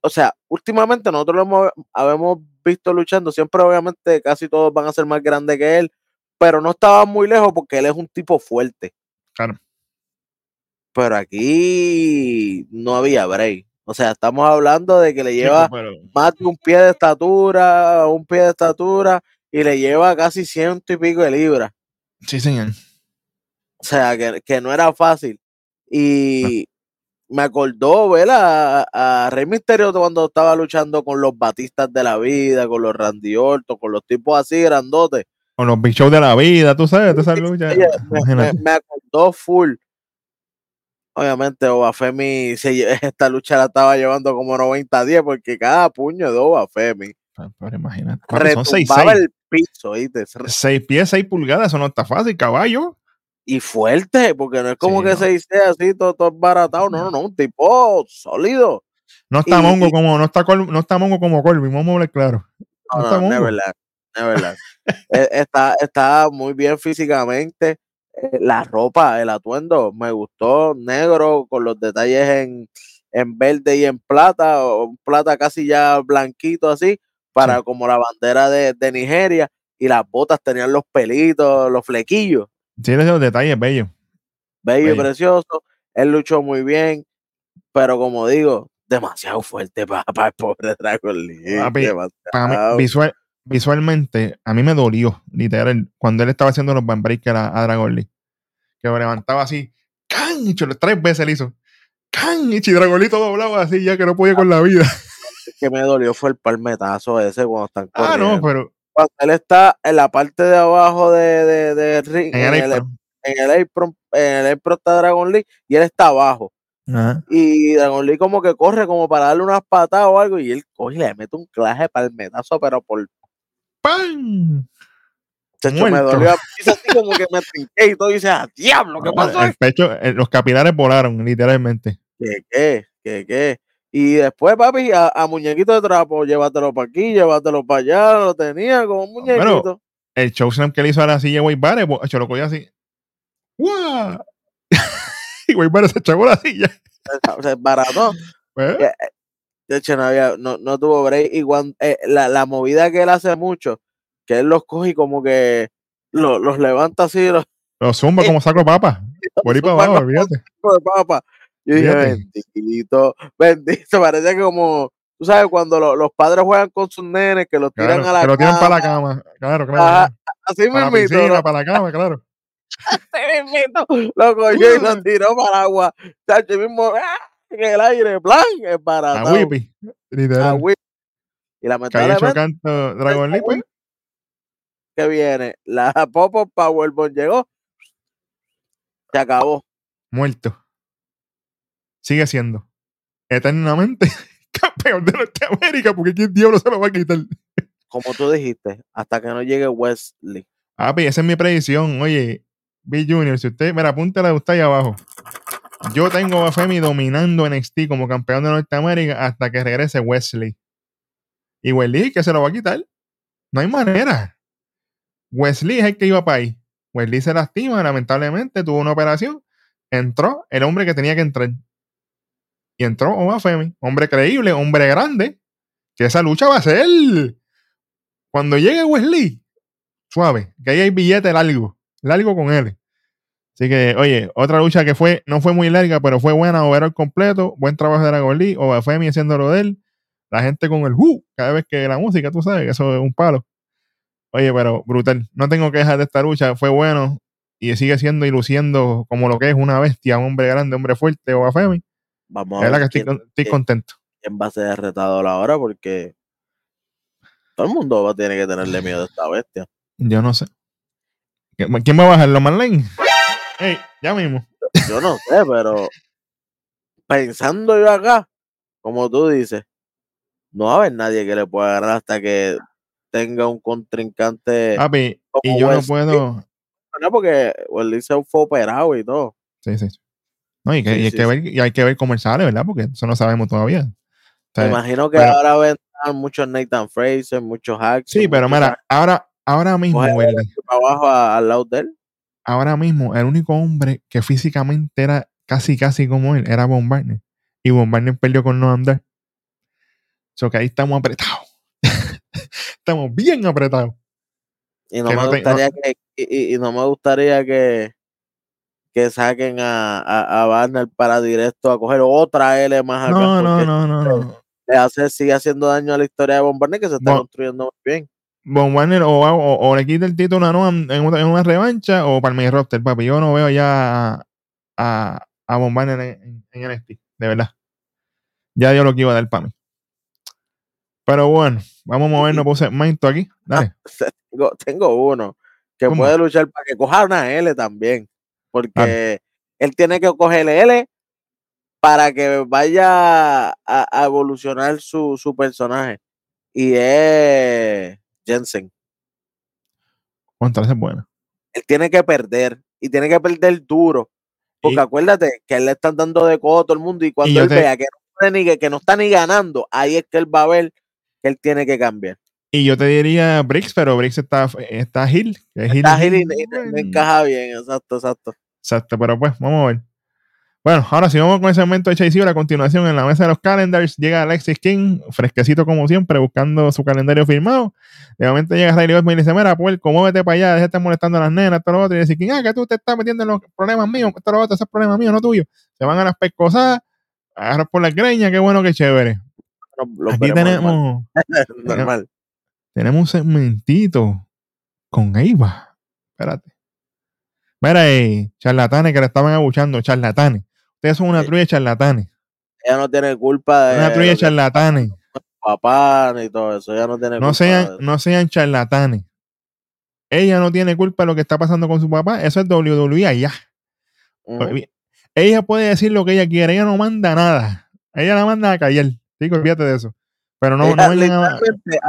o sea, últimamente nosotros lo hemos, habemos visto luchando, siempre obviamente casi todos van a ser más grandes que él, pero no estaba muy lejos porque él es un tipo fuerte. Claro. Pero aquí no había break. O sea, estamos hablando de que le lleva Pero- más de un pie de estatura, un pie de estatura, y le lleva casi ciento y pico de libras. Sí, señor. O sea, que, que no era fácil. Y me acordó ver a, a Rey Misterio cuando estaba luchando con los Batistas de la vida, con los Randy Orton, con los tipos así grandotes. Con los big shows de la vida, tú sabes, de esa lucha. Me, Imagínate. me- me acordó full. Obviamente, Obafemi, esta lucha la estaba llevando como 90-10 porque cada puño de Obafemi Ah, Pero imagínate. Son 6 retumbaba el piso, ¿viste? Re- pies, 6 pulgadas, eso no está fácil, caballo. Y fuerte, porque no es como Sí, que no. se dice así, todo, todo baratado. No, no, no, un tipo sólido. No está Y- mongo como, no está, Col- no está mongo como Colby, vamos a hablar claro. No No, está no, mongo. Neverland, Neverland. Eh, está, está muy bien físicamente. Eh, La ropa, el atuendo, me gustó. Negro, con los detalles en, en verde y en plata, un plata casi ya blanquito así, para Sí. como la bandera de, de Nigeria. Y las botas tenían los pelitos, los flequillos. Tiene esos detalles. Bello y Bello. precioso. Él luchó muy bien, pero como digo, demasiado fuerte para, el pobre Dragon Lee. Papi, demasiado. Para mí, visual, visualmente, a mí me dolió, literal, cuando él estaba haciendo los Van a, a Dragon Lee. Que lo levantaba así, ¡can! Y chulo, tres veces le hizo, ¡can! Y todo doblado así, ya que no podía con la vida. que me dolió fue el palmetazo ese cuando están Ah, corriendo. no, pero Cuando él está en la parte de abajo de, de, de ring, en el apron. en el apron, en el apron está Dragon Lee y él está abajo. Ajá. Y Dragon Lee como que corre como para darle unas patadas o algo y él coge y le mete un claje palmetazo, pero por ¡Pam! chacho, me dolió. Así como que me trinqué y todo y dice, ¡ah, diablo! ¿Qué pasó? El pecho, eh, los capilares volaron, literalmente. ¿Qué, qué? ¿Qué, qué? Y después, papi, a, a muñequito de trapo, llévatelo para aquí, llévatelo para allá, lo tenía como un Bueno, muñequito. El chokeslam que le hizo a la silla Wade Barrett, hecho, lo cogía así. ¡Guau! y Wade Barrett se echó la silla. O sea, barato. Pues, Eh, De hecho, no, había, no, no tuvo break. Y cuando, eh, la, la movida que él hace mucho, que él los coge y como que lo- los levanta así, los Lo zumba como saco de papa. Por ahí para abajo, olvídate. saco de papa. Yo dije, bendito, bendito, parece que como, tú sabes, cuando lo- los padres juegan con sus nenes, que los tiran Claro, a la que lo tiran para la cama, cama. Claro, claro. Ajá, así Para mismito, piscina, ¿no? para la cama, claro. Así mismito, lo cogió y lo tiró para agua, chacho, y mismo, ¡ah! en el aire, plan, es A baratado. Whippy. Literal. Y Que haya hecho lamentablemente, canto Dragon League, pues. que viene, la Popo Powerbomb llegó, se acabó. Muerto. Sigue siendo eternamente campeón de Norteamérica, porque quién diablo se lo va a quitar. Como tú dijiste, hasta que no llegue Wesley. Ah, pues esa es mi predicción. Oye, B Junior, si usted, mira, apúntala de usted ahí abajo. Yo tengo a Femi dominando NXT como campeón de Norteamérica hasta que regrese Wesley. Y Wesley que se lo va a quitar. No hay manera. Wesley es el que iba para ahí. Wesley se lastima, lamentablemente, tuvo una operación. Entró el hombre que tenía que entrar. Y entró Oma Femi, hombre creíble, hombre grande, que esa lucha va a ser. Cuando llegue Wesley, suave, que ahí hay billete largo, largo con él. Así que, oye, otra lucha que fue, no fue muy larga, pero fue buena, overall completo, buen trabajo de Dragon Lee, o Femi haciendo lo de él, la gente con el hu, cada vez que la música, tú sabes, que eso es un palo. Oye, pero brutal, no tengo quejas de esta lucha, fue bueno, y sigue siendo y luciendo como lo que es una bestia, un hombre grande, hombre fuerte, o Femi. Vamos Es a ver que estoy, quién, con- estoy quién- contento. quién va a ser retador ahora, porque todo el mundo va a tener que tenerle miedo a esta bestia. Yo no sé. ¿Quién va a bajarlo, Marlene? Ey, ya mismo. Yo no sé, pero pensando yo acá, como tú dices, no va a haber nadie que le pueda ganar hasta que tenga un contrincante. Papi, y yo no puedo. ¿no? Porque Wesley se fue operado y todo. Sí, sí. No, y, que, Sí, y hay sí, que ver, y hay que ver cómo él sale, ¿verdad? Porque eso no sabemos todavía. O sea, Me imagino que pero- ahora vendrán muchos Nathan Fraser, muchos hacks. sí, pero mira, ahora, ahora mismo, abajo al lado de él. ahora mismo, el único hombre que físicamente era casi, casi como él, era Von Barner. Y Von Barner perdió con Noam Dar. So que ahí estamos apretados. estamos bien apretados. Y no Que me no te- no- gustaría que, y, y- y no me gustaría que, que saquen a, a, a Barner para directo a coger otra L más acá. No, no, no, no, no. Le hace, sigue haciendo daño a la historia de Von que se está Bon- construyendo muy bien. Von Warner o, o, o le quita el título a Noam en una, en una revancha o para mi roster, papi. Yo no veo ya a, a, a Von Warner en, en, en NXT, de verdad. Ya dio lo que iba a dar para mí. Pero bueno, vamos a movernos por segmento aquí. Dale. Tengo, tengo uno que ¿Cómo? puede luchar para que coja una L también. Porque Dale. él tiene que coger L para que vaya a, a evolucionar su, su personaje. Y es Jensen. Contra es buena. Él tiene que perder. Y tiene que perder duro. Porque Y- acuérdate que él le están dando de codo a todo el mundo. Y cuando él te- vea que no, ni, que, no está ni ganando, ahí es que él va a ver que él tiene que cambiar. Y yo te diría Briggs, pero Briggs está, está Hill. Está Hill, Gil y- y encaja bien. Exacto, exacto. Exacto, pero pues, vamos a ver. Bueno, ahora sí vamos con el segmento de Chase a continuación en la mesa de los calendars llega Alexis King, fresquecito como siempre, buscando su calendario firmado. De momento llega Riley Osman y le dice, mira, puerco, muévete para allá, deja de estar molestando a las nenas, todo lo otro. Y dice, King, ah, que tú te estás metiendo en los problemas míos, todo lo otro, ese es problema mío, no tuyo. Se van a las pescosadas, agarras por la greña, qué bueno, qué chévere. Lo- Aquí tenemos, normal. tenemos un segmentito con Eva. Espérate. Mira, charlatanes que le estaban abuchando, charlatanes. Ustedes son una Sí. trulla de charlatanes. Ella no tiene culpa de Una trulla de charlatanes. papá ni todo eso. Ella no tiene No culpa. sean, no sean charlatanes. Ella no tiene culpa de lo que está pasando con su papá. Eso es WWE y ya. Ujú. Ella puede decir lo que ella quiere. Ella no manda nada. Ella la manda a callar. Sí, olvídate de eso. Pero no, Ella no a-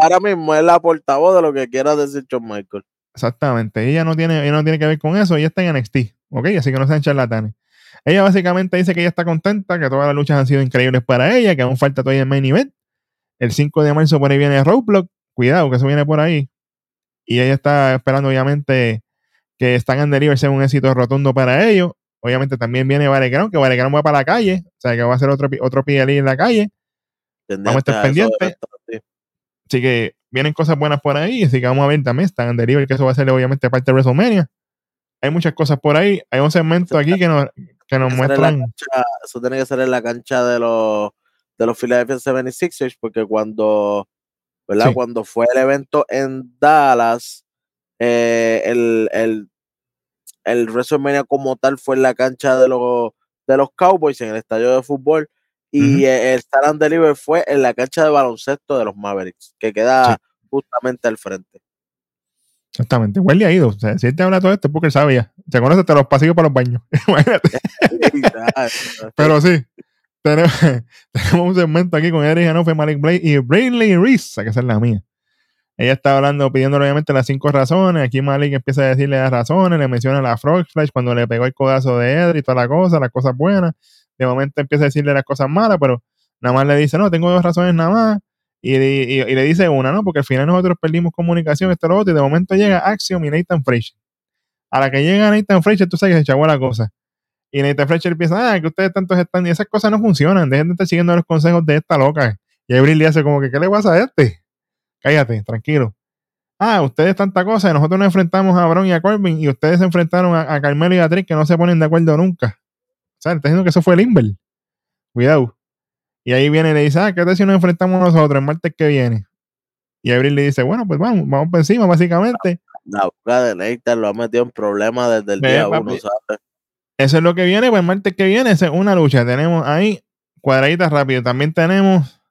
ahora mismo es la portavoz de lo que quiera decir John Michael. Exactamente. Ella no tiene, ella no tiene que ver con eso. Ella está en NXT. ¿Ok? Así que no sean charlatanes. Ella básicamente dice que ella está contenta, que todas las luchas han sido increíbles para ella, que aún falta todavía el main event. El 5 de marzo por ahí viene Roadblock. Cuidado, que eso viene por ahí. Y ella está esperando, obviamente, que Stan and Deliver sea un éxito rotundo para ellos. Obviamente también viene Bareground, que Bareground va para la calle. O sea, que va a ser otro, otro PLE en la calle. Vamos a estar pendientes. Así que vienen cosas buenas por ahí. Así que vamos a ver también Stan and Deliver, que eso va a ser obviamente parte de WrestleMania. Hay muchas cosas por ahí. Hay un segmento aquí que nos, que nos en muestran. cancha- eso tiene que ser en la cancha de los de los Philadelphia 76ers, porque cuando, ¿verdad? Sí. Cuando fue el evento en Dallas, eh, el, el, el WrestleMania como tal fue en la cancha de los, de los Cowboys, en el estadio de fútbol, y Ujú. eh, el Stand and Deliver fue en la cancha de baloncesto de los Mavericks, que queda Sí. justamente al frente. Exactamente. Welly ha ido. O sea, si él te habla todo esto es porque él sabía. Se conoce hasta los pasillos para los baños. Imagínate. Pero sí, tenemos, tenemos un segmento aquí con Eric Hanoff, Malik Blake y Brayley Reese, que esa es la mía. Ella está hablando, pidiéndole obviamente las cinco razones. Aquí Malik empieza a decirle las razones, le menciona la Frog Splash cuando le pegó el codazo de Edri y toda la cosa, las cosas buenas. De momento empieza a decirle las cosas malas, pero nada más le dice, no, tengo dos razones nada más. Y, y- le dice una, ¿no? Porque al final nosotros perdimos comunicación, esto lo otro, y de momento llega Axiom y Nathan Frazier. A la que llega Nathan Frazier, tú sabes que se echó la cosa. Y Nathan Fletcher empieza, ah, que ustedes tantos están, y esas cosas no funcionan, dejen de estar siguiendo los consejos de esta loca. Y Abril le hace como que, ¿qué le pasa a este? Cállate, tranquilo. Ah, ustedes tanta cosa, nosotros nos enfrentamos a Bron y a Corbin, y ustedes se enfrentaron a, a Carmelo y a Trick, que no se ponen de acuerdo nunca. Sea, está diciendo que eso fue el Inver. Cuidado. Y ahí viene y le dice, ah, ¿qué tal si nos enfrentamos nosotros el martes que viene? Y Abril le dice, bueno, pues vamos, vamos por encima, básicamente. La boca de Nathan lo ha metido en problemas desde el día papi. uno, ¿sabes? Eso es lo que viene, pues el martes que viene es una lucha. Tenemos ahí cuadraditas rápido. También tenemos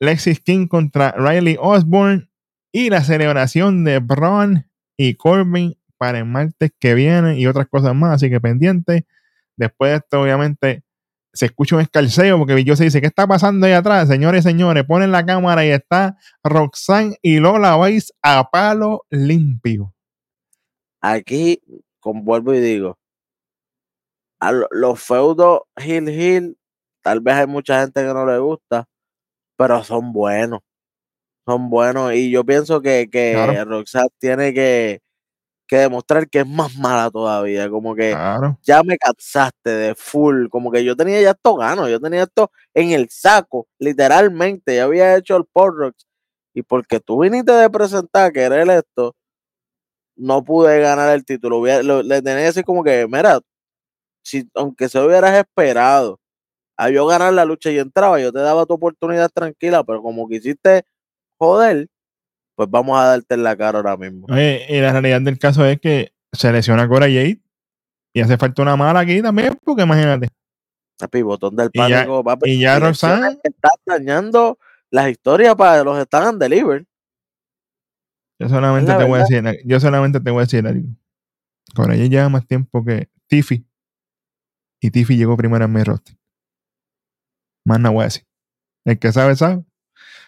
Lexis King contra Riley Osborne y la celebración de Braun y Corbin para el martes que viene y otras cosas más, así que pendiente. Después de esto, obviamente, se escucha un escalceo porque yo se dice, ¿qué está pasando ahí atrás? Señores señores, ponen la cámara y está Roxanne y Lola vais a palo limpio. Aquí, vuelvo y digo, a lo- los feudos Hill Hill, tal vez hay mucha gente que no le gusta, pero son buenos. Son buenos. Y yo pienso que, que Claro. Roxanne tiene que, que demostrar que es más mala todavía. Como que Claro. ya me cansaste de full. Como que yo tenía ya esto gano. Yo tenía esto en el saco, literalmente. Ya había hecho el Porrox. Y porque tú viniste de presentar a querer esto, no pude ganar el título. Le tenía que decir como que, mira, si aunque se hubieras esperado a yo ganar la lucha y entraba, yo te daba tu oportunidad tranquila, pero como quisiste joder, pues vamos a darte en la cara ahora mismo. Oye, y la realidad del caso es que se lesiona Cora Jade y hace falta una mala aquí también, porque imagínate. Papi, botón del Y ya- pánico, papi. y ya Roxanne- que Están dañando las historias para los Stand and Deliver. Yo solamente la te voy a decir, yo solamente te voy a decir algo. Cora Jade lleva más tiempo que Tiffy y Tiffy llegó primero en mi roster. Más no voy a decir. El que sabe, sabe.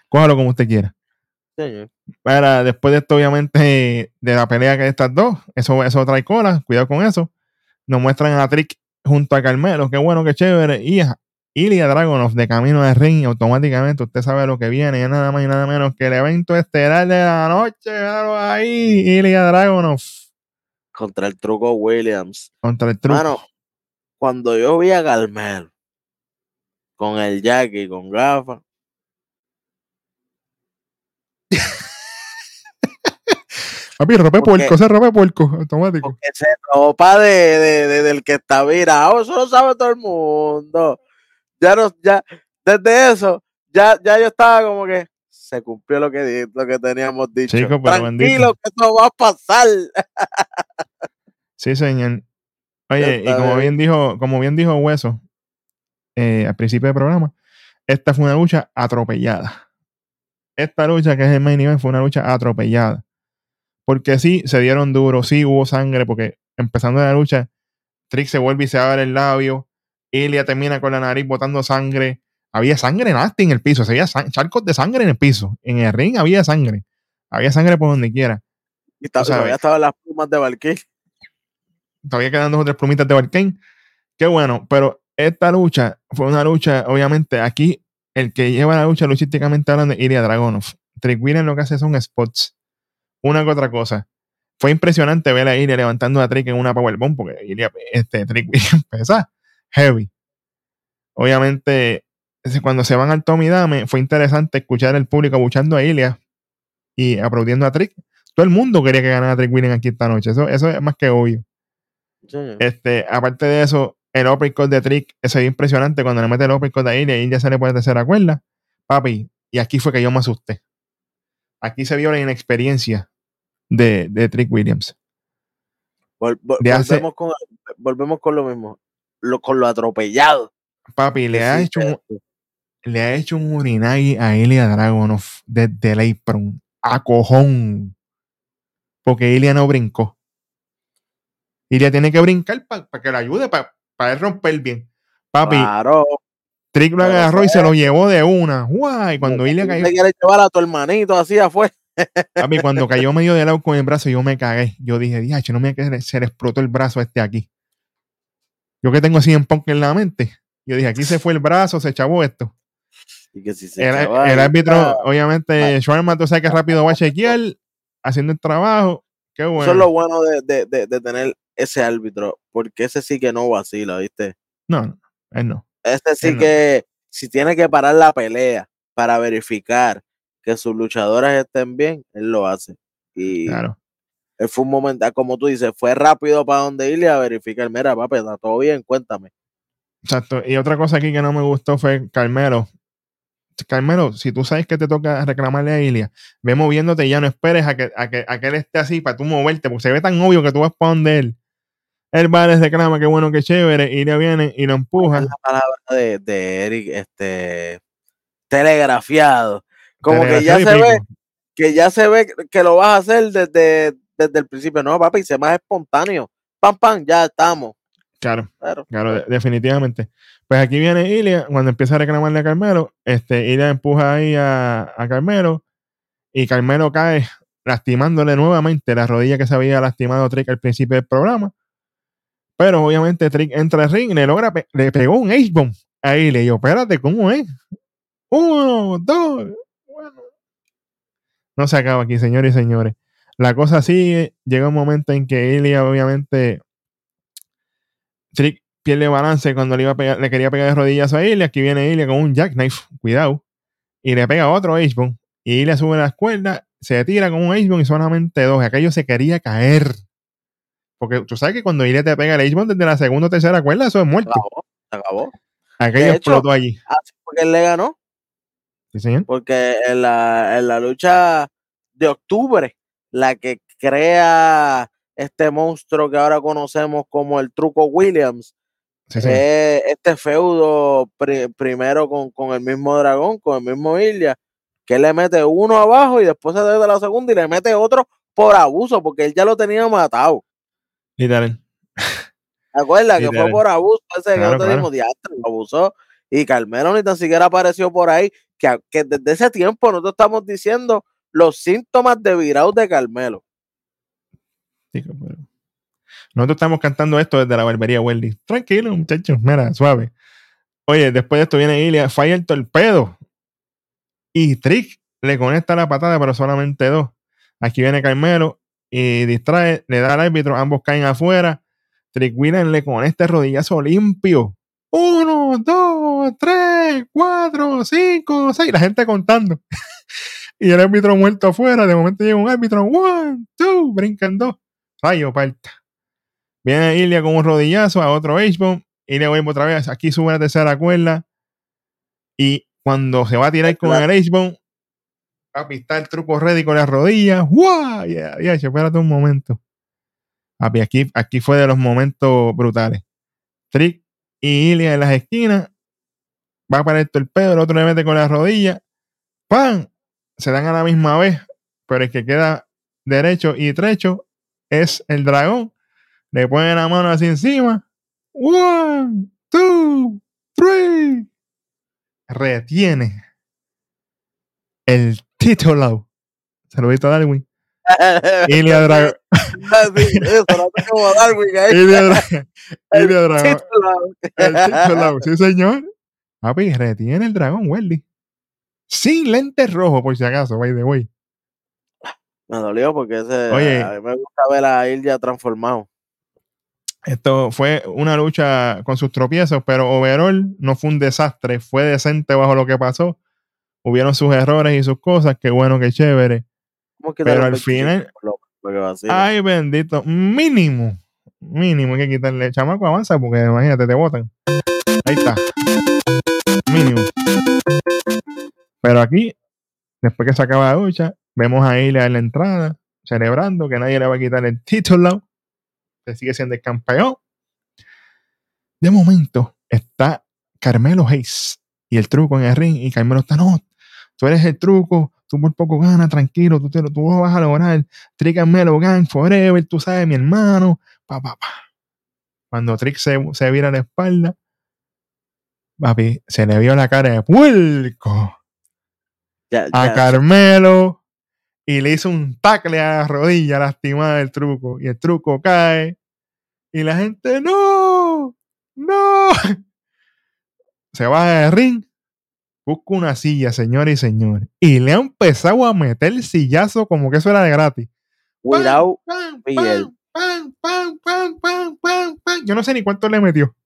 Cójalo como usted quiera. Para después de esto, obviamente, de la pelea que hay estas dos, eso, eso trae cola, cuidado con eso. Nos muestran a Trick junto a Carmelo, qué bueno, qué chévere. Y a Ilya Dragunov de camino de ring, automáticamente usted sabe lo que viene, es nada más y nada menos que el evento estelar de la noche, véalo ahí, Ilya Dragunov Contra el truco Williams. contra el truco. Mano, cuando yo vi a Carmelo con el Jackie, con gafas, Papi, porque- puerco, se rope puerco, automático. porque se ropa de, de- de- del que está virado, eso lo sabe todo el mundo. Ya no, ya, desde eso, ya, ya yo estaba como que se cumplió lo que, lo que teníamos dicho. Chico, pero Tranquilo bendito. que eso va a pasar. Sí, señor. Oye, y como bien. bien dijo, como bien dijo Hueso eh, al principio del programa, esta fue una lucha atropellada. Esta lucha, que es el main event, fue una lucha atropellada. Porque sí, se dieron duro, sí hubo sangre, porque empezando la lucha, Trick se vuelve y se abre el labio, Ilya termina con la nariz botando sangre. Había sangre nasty en el piso, san- charcos de sangre en el piso. En el ring había sangre. Había sangre por donde quiera. Y todavía estaban las plumas de Valkyrie. todavía quedan dos o tres plumitas de Barkane. Qué bueno, pero esta lucha fue una lucha, obviamente, aquí el que lleva la lucha luchísticamente hablando es Ilya Dragonov. Trick Williams lo que hace son spots. Una que otra cosa. Fue impresionante ver a Ilya levantando a Trick en una powerbomb, porque Ilya, este, Trick Williams pesa heavy. Obviamente, cuando se van al Tommy Dame, fue interesante escuchar el público abuchando a Ilya y aplaudiendo a Trick. Todo el mundo quería que ganara Trick Williams aquí esta noche. Eso, eso es más que obvio. Este, aparte de eso, el uppercut de Trick ese es impresionante cuando le mete el uppercut a Ilya y Ilya se le pone tercera cuerda. Papi, y aquí fue que yo me asusté. Aquí se vio la inexperiencia de, de Trick Williams. Vol- vol- de hace- volvemos, con, volvemos con lo mismo. Lo, con lo atropellado. Papi, le ha, hecho un, le ha hecho un urinagi a Ilya Dragunov desde el apron. A cojón. Porque Ilya no brincó. Ilya tiene que brincar para que le ayude, para él romper bien. Papi, Claro. Trick lo agarró y se lo llevó de una. Guay, cuando Ilya Tú cayó, te quieres llevar a tu hermanito así afuera. papi, cuando cayó medio de lado con el brazo, yo me cagué. Yo dije, diache, no me que se le explotó el brazo este aquí. Yo que tengo así en punk en la mente. Yo dije, aquí se fue el brazo, se chavó esto. Y que si se El, el árbitro, ah, obviamente, Schwarman, tú sabes que rápido va a chequear, haciendo el trabajo. Qué bueno. Eso es lo bueno de, de, de, de tener ese árbitro, porque ese sí que no vacila, ¿viste? No, no, él no. Ese sí que, si tiene que parar la pelea para verificar que sus luchadores estén bien, él lo hace. Y Claro. él fue un momento, ah, como tú dices, fue rápido para donde irle a verificar, mira, papi, está todo bien, cuéntame. Exacto. Y otra cosa aquí que no me gustó fue Carmelo. Carmelo, si tú sabes que te toca reclamarle a Ilia, ve moviéndote y ya no esperes a que, a que, a que él esté así para tú moverte, porque se ve tan obvio que tú vas para donde él. Él va, les reclama, qué bueno, qué chévere, Ilia viene y lo empuja. Es la palabra de, de Eric, este, telegrafiado. Como que ya se y ve, que ya se ve que lo vas a hacer desde, desde el principio. No, papi, sé más espontáneo. Pam, pam, ya estamos. Claro. Claro. Claro, de- definitivamente. Pues aquí viene Ilia, cuando empieza a reclamarle a Carmelo, este, Ilia empuja ahí a, a Carmelo y Carmelo cae lastimándole nuevamente la rodilla que se había lastimado Trick al principio del programa. Pero obviamente Trick entra al ring y le logra, le pegó un H-bomb a Ilia. Y yo, espérate, ¿cómo es? Uno, dos, bueno. No se acaba aquí, señores y señores. La cosa sigue, llega un momento en que Ilia obviamente Trick pierde balance cuando le, iba a pegar- le quería pegar de rodillas a Ilya. Aquí viene Ilya con un jackknife, cuidado. Y le pega otro H-Bone. Y Ilya sube las cuerdas, se tira con un H-Bone y solamente dos. Aquello se quería caer. Porque tú sabes que cuando Ilya te pega el H-Bone desde la segunda o tercera cuerda, eso es Se muerto. acabó. Se acabó. De hecho- explotó allí. Así fue que él le ganó. ¿Sí, señor? Porque en la, en la lucha de octubre, la que crea este monstruo que ahora conocemos como el Truco Williams, Sí, este feudo pri- primero con, con el mismo dragón, con el mismo Ilya, que él le mete uno abajo y después se da la segunda y le mete otro por abuso, porque él ya lo tenía matado. Literal. ¿Te acuerdas? Que fue por abuso ese que Claro, nosotros claro. dijimos, "Diantre, lo abusó. Y Carmelo ni tan siquiera apareció por ahí, que, que desde ese tiempo nosotros estamos diciendo los síntomas de virus de Carmelo. Pero- Nosotros estamos cantando esto desde la barbería Wendy. Tranquilo, muchachos. Mira, suave. Oye, después de esto viene Ilya, falla el torpedo. Y Trick le conecta la patada, pero solamente dos. Aquí viene Carmelo y distrae, le da al árbitro, ambos caen afuera. Trick le conecta el rodillazo limpio. Uno, dos, tres, cuatro, cinco, seis. La gente contando. y el árbitro muerto afuera. De momento llega un árbitro. One, two, brincan dos. Rayo parta. Viene Ilya con un rodillazo a otro H-Bomb. Ilya vuelve otra vez. Aquí sube la tercera cuerda. Y cuando se va a tirar con el H-Bomb, papi, está el truco ready con las rodillas. ¡Wow! Ya, ya, espérate un momento. Papi, aquí, aquí fue de los momentos brutales. Trick y Ilya en las esquinas. Va para el torpedo, el otro le mete con la rodilla. ¡Pam! Se dan a la misma vez, pero el que queda derecho y trecho es el dragón. Le ponen la mano así encima. One, two, three. Retiene el título. Saludito a Darwin. Ilya Dragón. Te como Darwin ahí. El Ilya Dragón. El título. Sí, señor. Papi, retiene el dragón, Welly. Sin lentes rojos, por si acaso, by the way. Me dolió porque ese, Oye. a mí me gusta ver a Ilya transformado. Esto fue una lucha con sus tropiezos, pero overall no fue un desastre, fue decente bajo lo que pasó. Hubieron sus errores y sus cosas, qué bueno, qué chévere. ¿Cómo que Pero al final-. Ay, bendito, mínimo, Mínimo hay que quitarle. Chamaco, avanza porque imagínate, te botan. Ahí está. Mínimo. Pero aquí, después que se acaba la ducha, vemos a Ilya en la entrada, celebrando que nadie le va a quitar el título. Se sigue siendo el campeón. De momento está Carmelo Hayes y el truco en el ring. Y Carmelo está, no, tú eres el truco, tú por poco ganas, tranquilo, tú, te, lo- tú vas a lograr. Trick Gang Forever, tú sabes, mi hermano. Pa, pa, pa. Cuando Trick se, se vira la espalda, papi, se le vio la cara de puerco Ya, a Carmelo y le hizo un tackle a la rodilla lastimada del truco. Y el truco cae. Y la gente, ¡no! ¡No! Se baja del ring. Busca una silla, señores y señores. Y le ha empezado a meter el sillazo como que eso era de gratis. Pam, Miguel. pam, pam, pam, pam, pam, pam. Yo no sé ni cuánto le metió.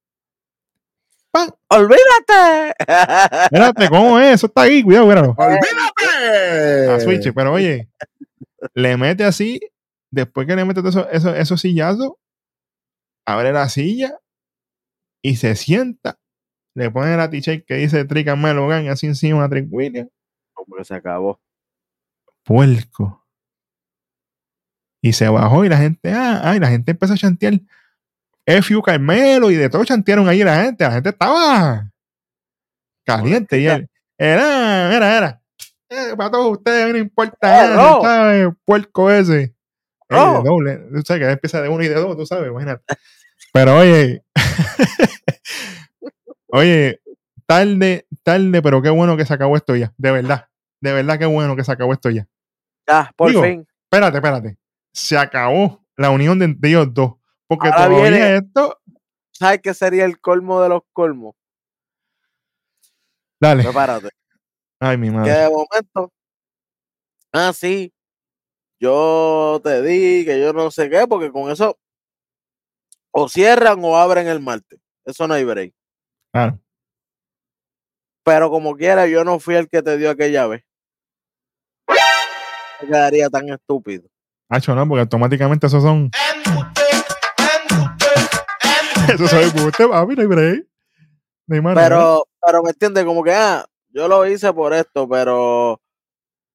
Pam. ¡Olvídate! Espérate, ¿cómo es? Eso está ahí, cuidado, míralo. ¡Olvídate! a Switch, pero oye, le mete así, después que le mete esos, esos, esos sillazos, abre la silla y se sienta, le pone la t-shirt que dice Trick and Melo Gang así encima a Trick Williams, Como se acabó. puerco. Y se bajó y la gente, ah, ah, y la gente empezó a chantear F.U. Carmelo y de todo chantearon ahí la gente, la gente estaba caliente y él, era, era, era. Eh, para todos ustedes no importa Eh, nada, Ro. ¿sabes? Puerco ese. Eh, Ro. de doble. Tú sabes que empieza de uno y de dos, tú sabes, imagínate. Pero oye, oye, tarde, tarde, pero qué bueno que se acabó esto ya, de verdad. De verdad, qué bueno que se acabó esto ya. Ya, por Digo, fin. Espérate, espérate. Se acabó la unión de, de ellos dos. Porque Ahora todavía viene- esto. ¿Sabes qué sería el colmo de los colmos? Dale. Prepárate. Ay, mi Que madre. de momento. Ah, sí. Yo te di que yo no sé qué, porque con eso o cierran o abren el martes. Eso no hay break. Claro. Pero como quiera, yo no fui el que te dio aquella vez. Me quedaría tan estúpido. Hacho, no, porque automáticamente esos son. No hay break. No hay manera. Pero, pero me entiende, como que, ah, yo lo hice por esto, pero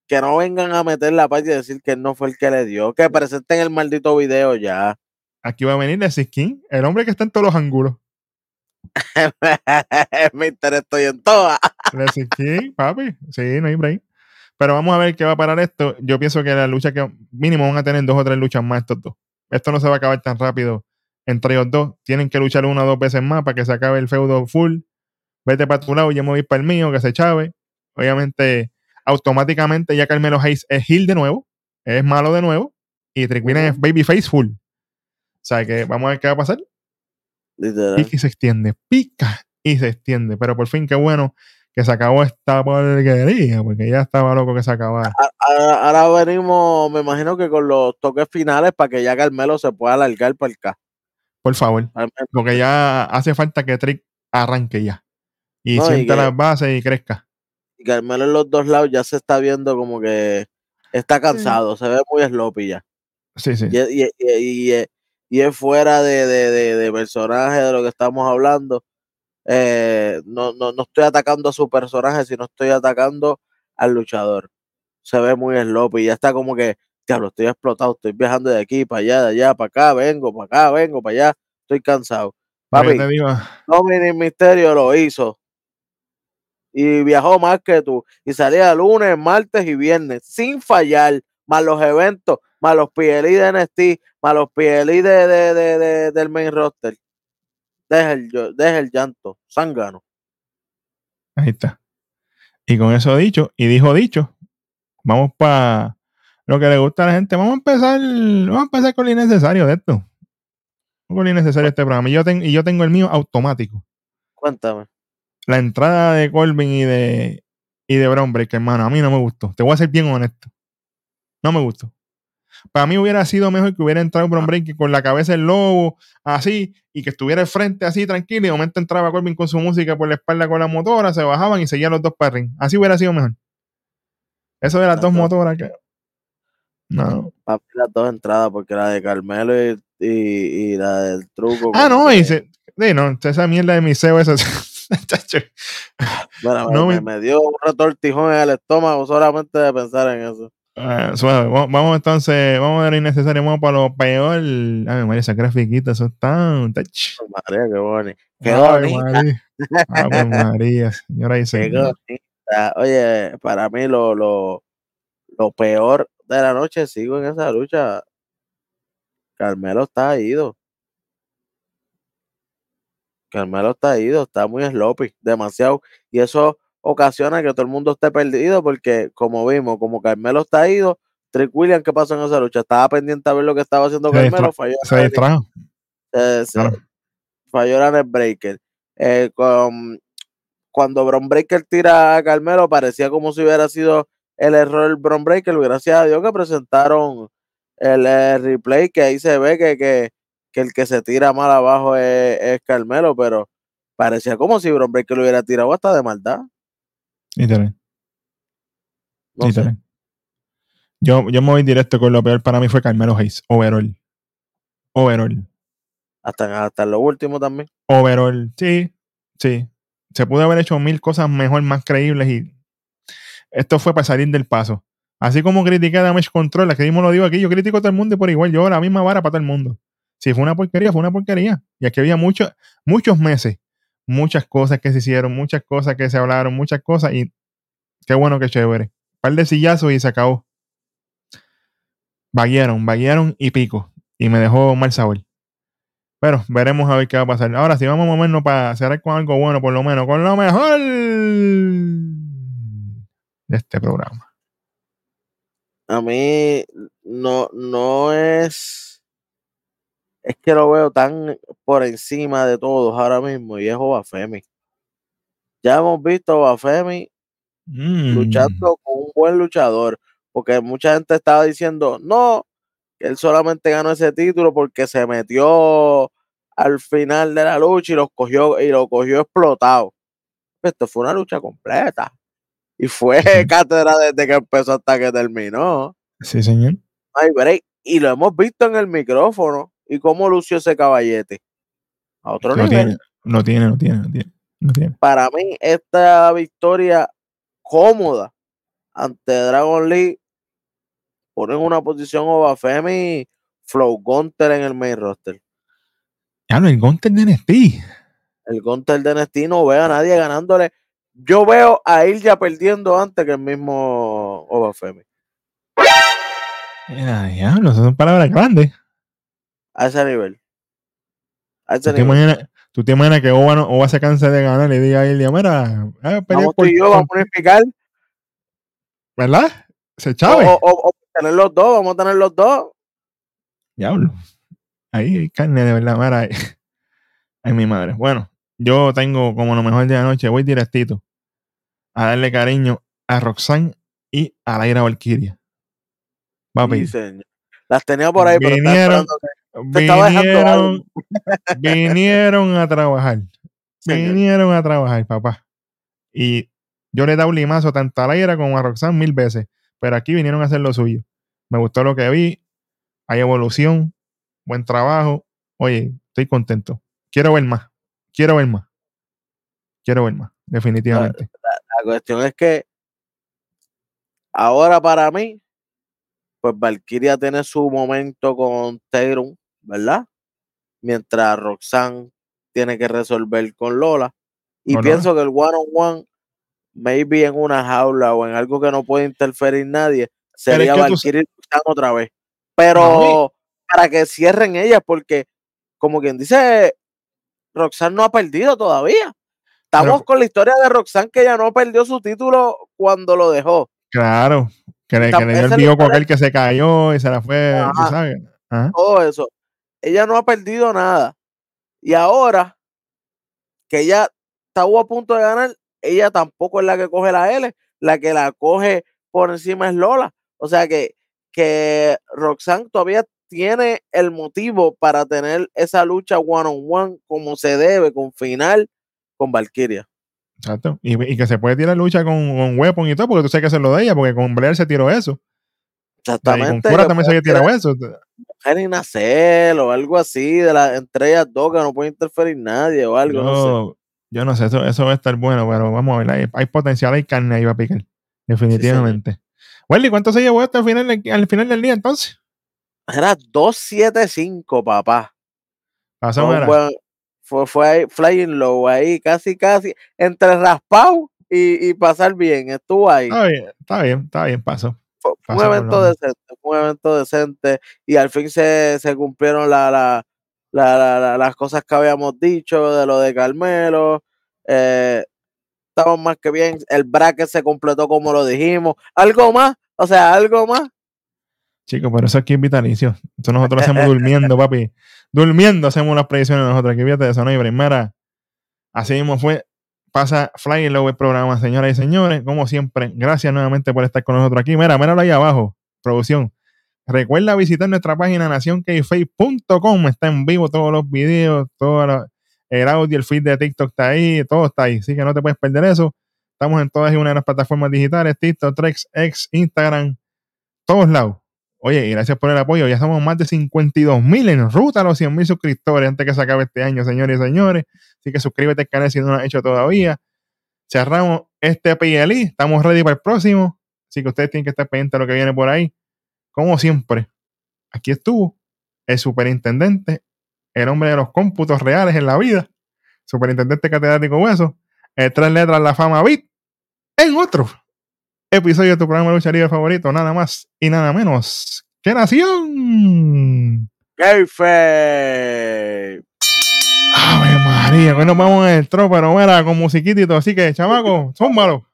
que no vengan a meter la parte y decir que él no fue el que le dio. Que presenten el maldito video ya. Aquí va a venir Leslie King, el hombre que está en todos los ángulos. me interesa, estoy en todas. King, papi. Sí, no hay break. Pero vamos a ver qué va a parar esto. Yo pienso que la lucha que mínimo van a tener dos o tres luchas más estos dos. Esto no se va a acabar tan rápido entre ellos dos. Tienen que luchar una o dos veces más para que se acabe el feudo full. Vete para tu lado, yo me voy para el mío, que se chave. Obviamente, automáticamente ya Carmelo Hayes es heel de nuevo, es malo de nuevo, y Trick Williams es babyface full. O sea que vamos a ver qué va a pasar. Literal. Pica y se extiende, pica y se extiende. Pero por fin, qué bueno que se acabó esta porquería, porque ya estaba loco que se acabara. Ahora, ahora venimos, me imagino que con los toques finales para que ya Carmelo se pueda alargar para el K. Por favor, porque ya hace falta que Trick arranque ya. Y No, y sienta que- las bases y crezca. Y Carmelo en los dos lados ya se está viendo como que está cansado, se ve muy sloppy ya. Sí, sí. Y, es- y, es- fuera de, de, de, de personaje de lo que estamos hablando. Eh, no, no, no estoy atacando a su personaje, sino estoy atacando al luchador. Se ve muy sloppy, ya está como que, diablo, estoy explotado, estoy viajando de aquí para allá, de allá para acá, vengo para acá, vengo para allá, estoy cansado. Papi, Dominic Misterio lo hizo. Y viajó más que tú. Y salía lunes, martes y viernes, sin fallar. Más los eventos, más los PLI de NXT, más los PLI de, de, de- de- del main roster. Deja el, deja el llanto, zángano. ahí está. Y con eso dicho, y dijo dicho, vamos para lo que le gusta a la gente. Vamos a empezar, vamos a empezar con lo innecesario de esto. Con lo innecesario de este programa. Y yo, ten- y yo tengo el mío automático. Cuéntame. la entrada de Corbin y de y de Brown hermano, a mí no me gustó. Te voy a ser bien honesto. No me gustó. Para mí hubiera sido mejor que hubiera entrado Brown Breaker con la cabeza del lobo, así, y que estuviera al frente así, tranquilo, y de momento entraba Corbin con su música por la espalda con la motora, se bajaban y seguían los dos para el ring. Así hubiera sido mejor. Eso de las dos motoras que. No. Papi, las dos entradas, porque la de Carmelo y, y, y la del truco. Ah, no, y se, sí, no, esa mierda de miseo, esa. Bueno, no me, me- me dio un retortijón en el estómago solamente de pensar en eso. Ah, suave. Vamos, vamos entonces, vamos a ver innecesario, vamos para lo peor. Ay, María, esa grafiquita, eso está. tach. María, qué bonito. Qué Ay. María. Ave María, señora y señor. Oye, para mí lo, lo, lo peor de la noche, sigo en esa lucha. Carmelo está ido. Carmelo está ido, está muy sloppy, demasiado. Y eso ocasiona que todo el mundo esté perdido porque, como vimos, como Carmelo está ido, Trick Williams, ¿qué pasó en esa lucha? Estaba pendiente a ver lo que estaba haciendo Carmelo, falló, Se distrajo. eh, Claro. falló la Breaker. Eh, con- cuando Bron Breaker tira a Carmelo, parecía como si hubiera sido el error Bron Breaker. Gracias a Dios que presentaron el, eh, replay, que ahí se ve que, que, que el que se tira mal abajo es, es Carmelo, pero parecía como si Bron Breaker lo hubiera tirado hasta de maldad. Literal, No. Yo, yo me voy directo con lo peor para mí fue Carmelo Hayes. Overall. Overall. Hasta, hasta lo último también. Overall. Sí, sí. Se pudo haber hecho mil cosas mejor, más creíbles y esto fue para salir del paso. Así como critiqué a Damage Control, que mismo lo digo aquí, yo critico a todo el mundo y por igual, yo la misma vara para todo el mundo. Si fue una porquería, fue una porquería. Y aquí había mucho, muchos meses, muchas cosas que se hicieron, muchas cosas que se hablaron, muchas cosas y qué bueno, qué chévere. par de sillazos y se acabó. Vaguearon, vaguearon y pico. Y me dejó mal sabor. Pero veremos a ver qué va a pasar. Ahora, si vamos a movernos para cerrar con algo bueno, por lo menos, con lo mejor de este programa. A mí no, no es. Es que lo veo tan por encima de todos ahora mismo y es Obafemi. Ya hemos visto a Obafemi Mm. luchando con un buen luchador, porque mucha gente estaba diciendo, no, él solamente ganó ese título porque se metió al final de la lucha y los cogió y lo cogió explotado. Esto fue una lucha completa. Y fue cátedra desde que empezó hasta que terminó. Sí, señor. Ay, break. Y lo hemos visto en el micrófono. ¿Y cómo lució ese caballete? A otro nivel. tiene, lo tiene, lo tiene, lo tiene. Para mí, esta victoria cómoda ante Dragon Lee pone en una posición Obafemi Flow Gunter en el main roster. Ya no, el Gunter de NXT. El Gunter de NXT no veo a nadie ganándole. Yo veo a Ilya perdiendo antes que el mismo Obafemi. Ya, diablo, esas son palabras grandes. A ese nivel. A ese ¿Tú te, nivel. imaginas, tú te imaginas que Oba, no, Oba se canse de ganar y diga a Ilya, mira, peleé Vamos tú y yo, vamos a unificar. ¿verdad? Se chave. o- o- o tener los dos, vamos a tener los dos. Diablo. Ahí hay carne de verdad. Mira, ay, ay, mi madre. Bueno, yo tengo como lo mejor de la noche, voy directito a darle cariño a Roxanne y a Laira Valkyria. Papi, Sí, señor. Las tenía por ahí, pero Vinieron- esperando vinieron, vinieron a trabajar. Vinieron a trabajar, papá. Y yo le he dado un limazo tanto a Laira como a Roxanne mil veces. Pero aquí vinieron a hacer lo suyo. Me gustó lo que vi. Hay evolución. Buen trabajo. Oye, estoy contento. Quiero ver más. Quiero ver más. Quiero ver más. Definitivamente. La cuestión es que ahora para mí, pues Valkyria tiene su momento con Tatum, ¿verdad? Mientras Roxanne tiene que resolver con Lola. Y pienso que el one on one, maybe en una jaula o en algo que no puede interferir nadie, sería que tú- Roxanne otra vez. Pero No, para que cierren ellas, porque como quien dice, Roxanne no ha perdido todavía. Estamos Pero- con la historia de Roxanne que ella no perdió su título cuando lo dejó. Claro. Que le, Tam- que le dio el bioco aquel que se cayó y se la fue. Ajá. sabes. Ajá. Todo eso. Ella no ha perdido nada. Y ahora que ella estaba a punto de ganar, ella tampoco es la que coge la L. La que la coge por encima es Lola. O sea que, que Roxanne todavía tiene el motivo para tener esa lucha one on one como se debe, con final, con Valkyria. Exacto. Y, que se puede tirar lucha con, con Weapon y todo, porque tú sabes que es lo de ella, porque con Blair se tiró eso. Exactamente. Cura también se había puede tirado eso. ser ni nacer o algo así de las entre ellas dos que no puede interferir nadie o algo, no sé. Yo, yo no sé, eso, eso va a estar bueno, pero vamos a ver, hay, hay potencial, hay carne ahí va a picar. Definitivamente. Welly, ¿cuánto se llevó esto al final, del- al final del día entonces? Era 275, papá. Pasó, Fue, buen- fue, fue ahí, flying low ahí, casi, casi, entre raspado y, y pasar bien. Estuvo ahí. Está bien, está bien, está bien, pasó. Fue, un evento decente, fue un evento decente y al fin se, se cumplieron la, la, la- la- la- las cosas que habíamos dicho de lo de Carmelo. Eh, estamos más que bien. El bracket se completó como lo dijimos. Algo más, o sea, algo más. Chicos, pero eso aquí es vitalicio. Eso nosotros lo hacemos durmiendo, papi. Durmiendo hacemos las predicciones nosotros. Aquí fíjate de eso, no hay primera. Así mismo fue. Pasa Fly Low el programa, señoras y señores. Como siempre, gracias nuevamente por estar con nosotros aquí. Mira, míralo ahí abajo, producción. Recuerda visitar nuestra página nacionkface.com. Está en vivo todos los videos, todo el audio, el feed de TikTok está ahí, todo está ahí. Así que no te puedes perder eso. Estamos en todas y una de las plataformas digitales, TikTok, Trex, X, Instagram, todos lados. Oye, y gracias por el apoyo. Ya somos más de 52 mil en ruta a los 100 mil suscriptores antes que se acabe este año, señores y señores. Así que suscríbete al canal si no lo has hecho todavía. Cerramos este PLI. Estamos ready para el próximo. Así que ustedes tienen que estar pendientes de lo que viene por ahí. Como siempre, aquí estuvo el superintendente, el hombre de los cómputos reales en la vida, superintendente catedrático Hueso, el tres letras la fama bit, en otro episodio de tu programa de lucha libre favorito, nada más y nada menos que Nación. Kayfabe. Ave María, que nos vamos en el tro, pero mira, con todo. Así que, chamaco, zúmbalo.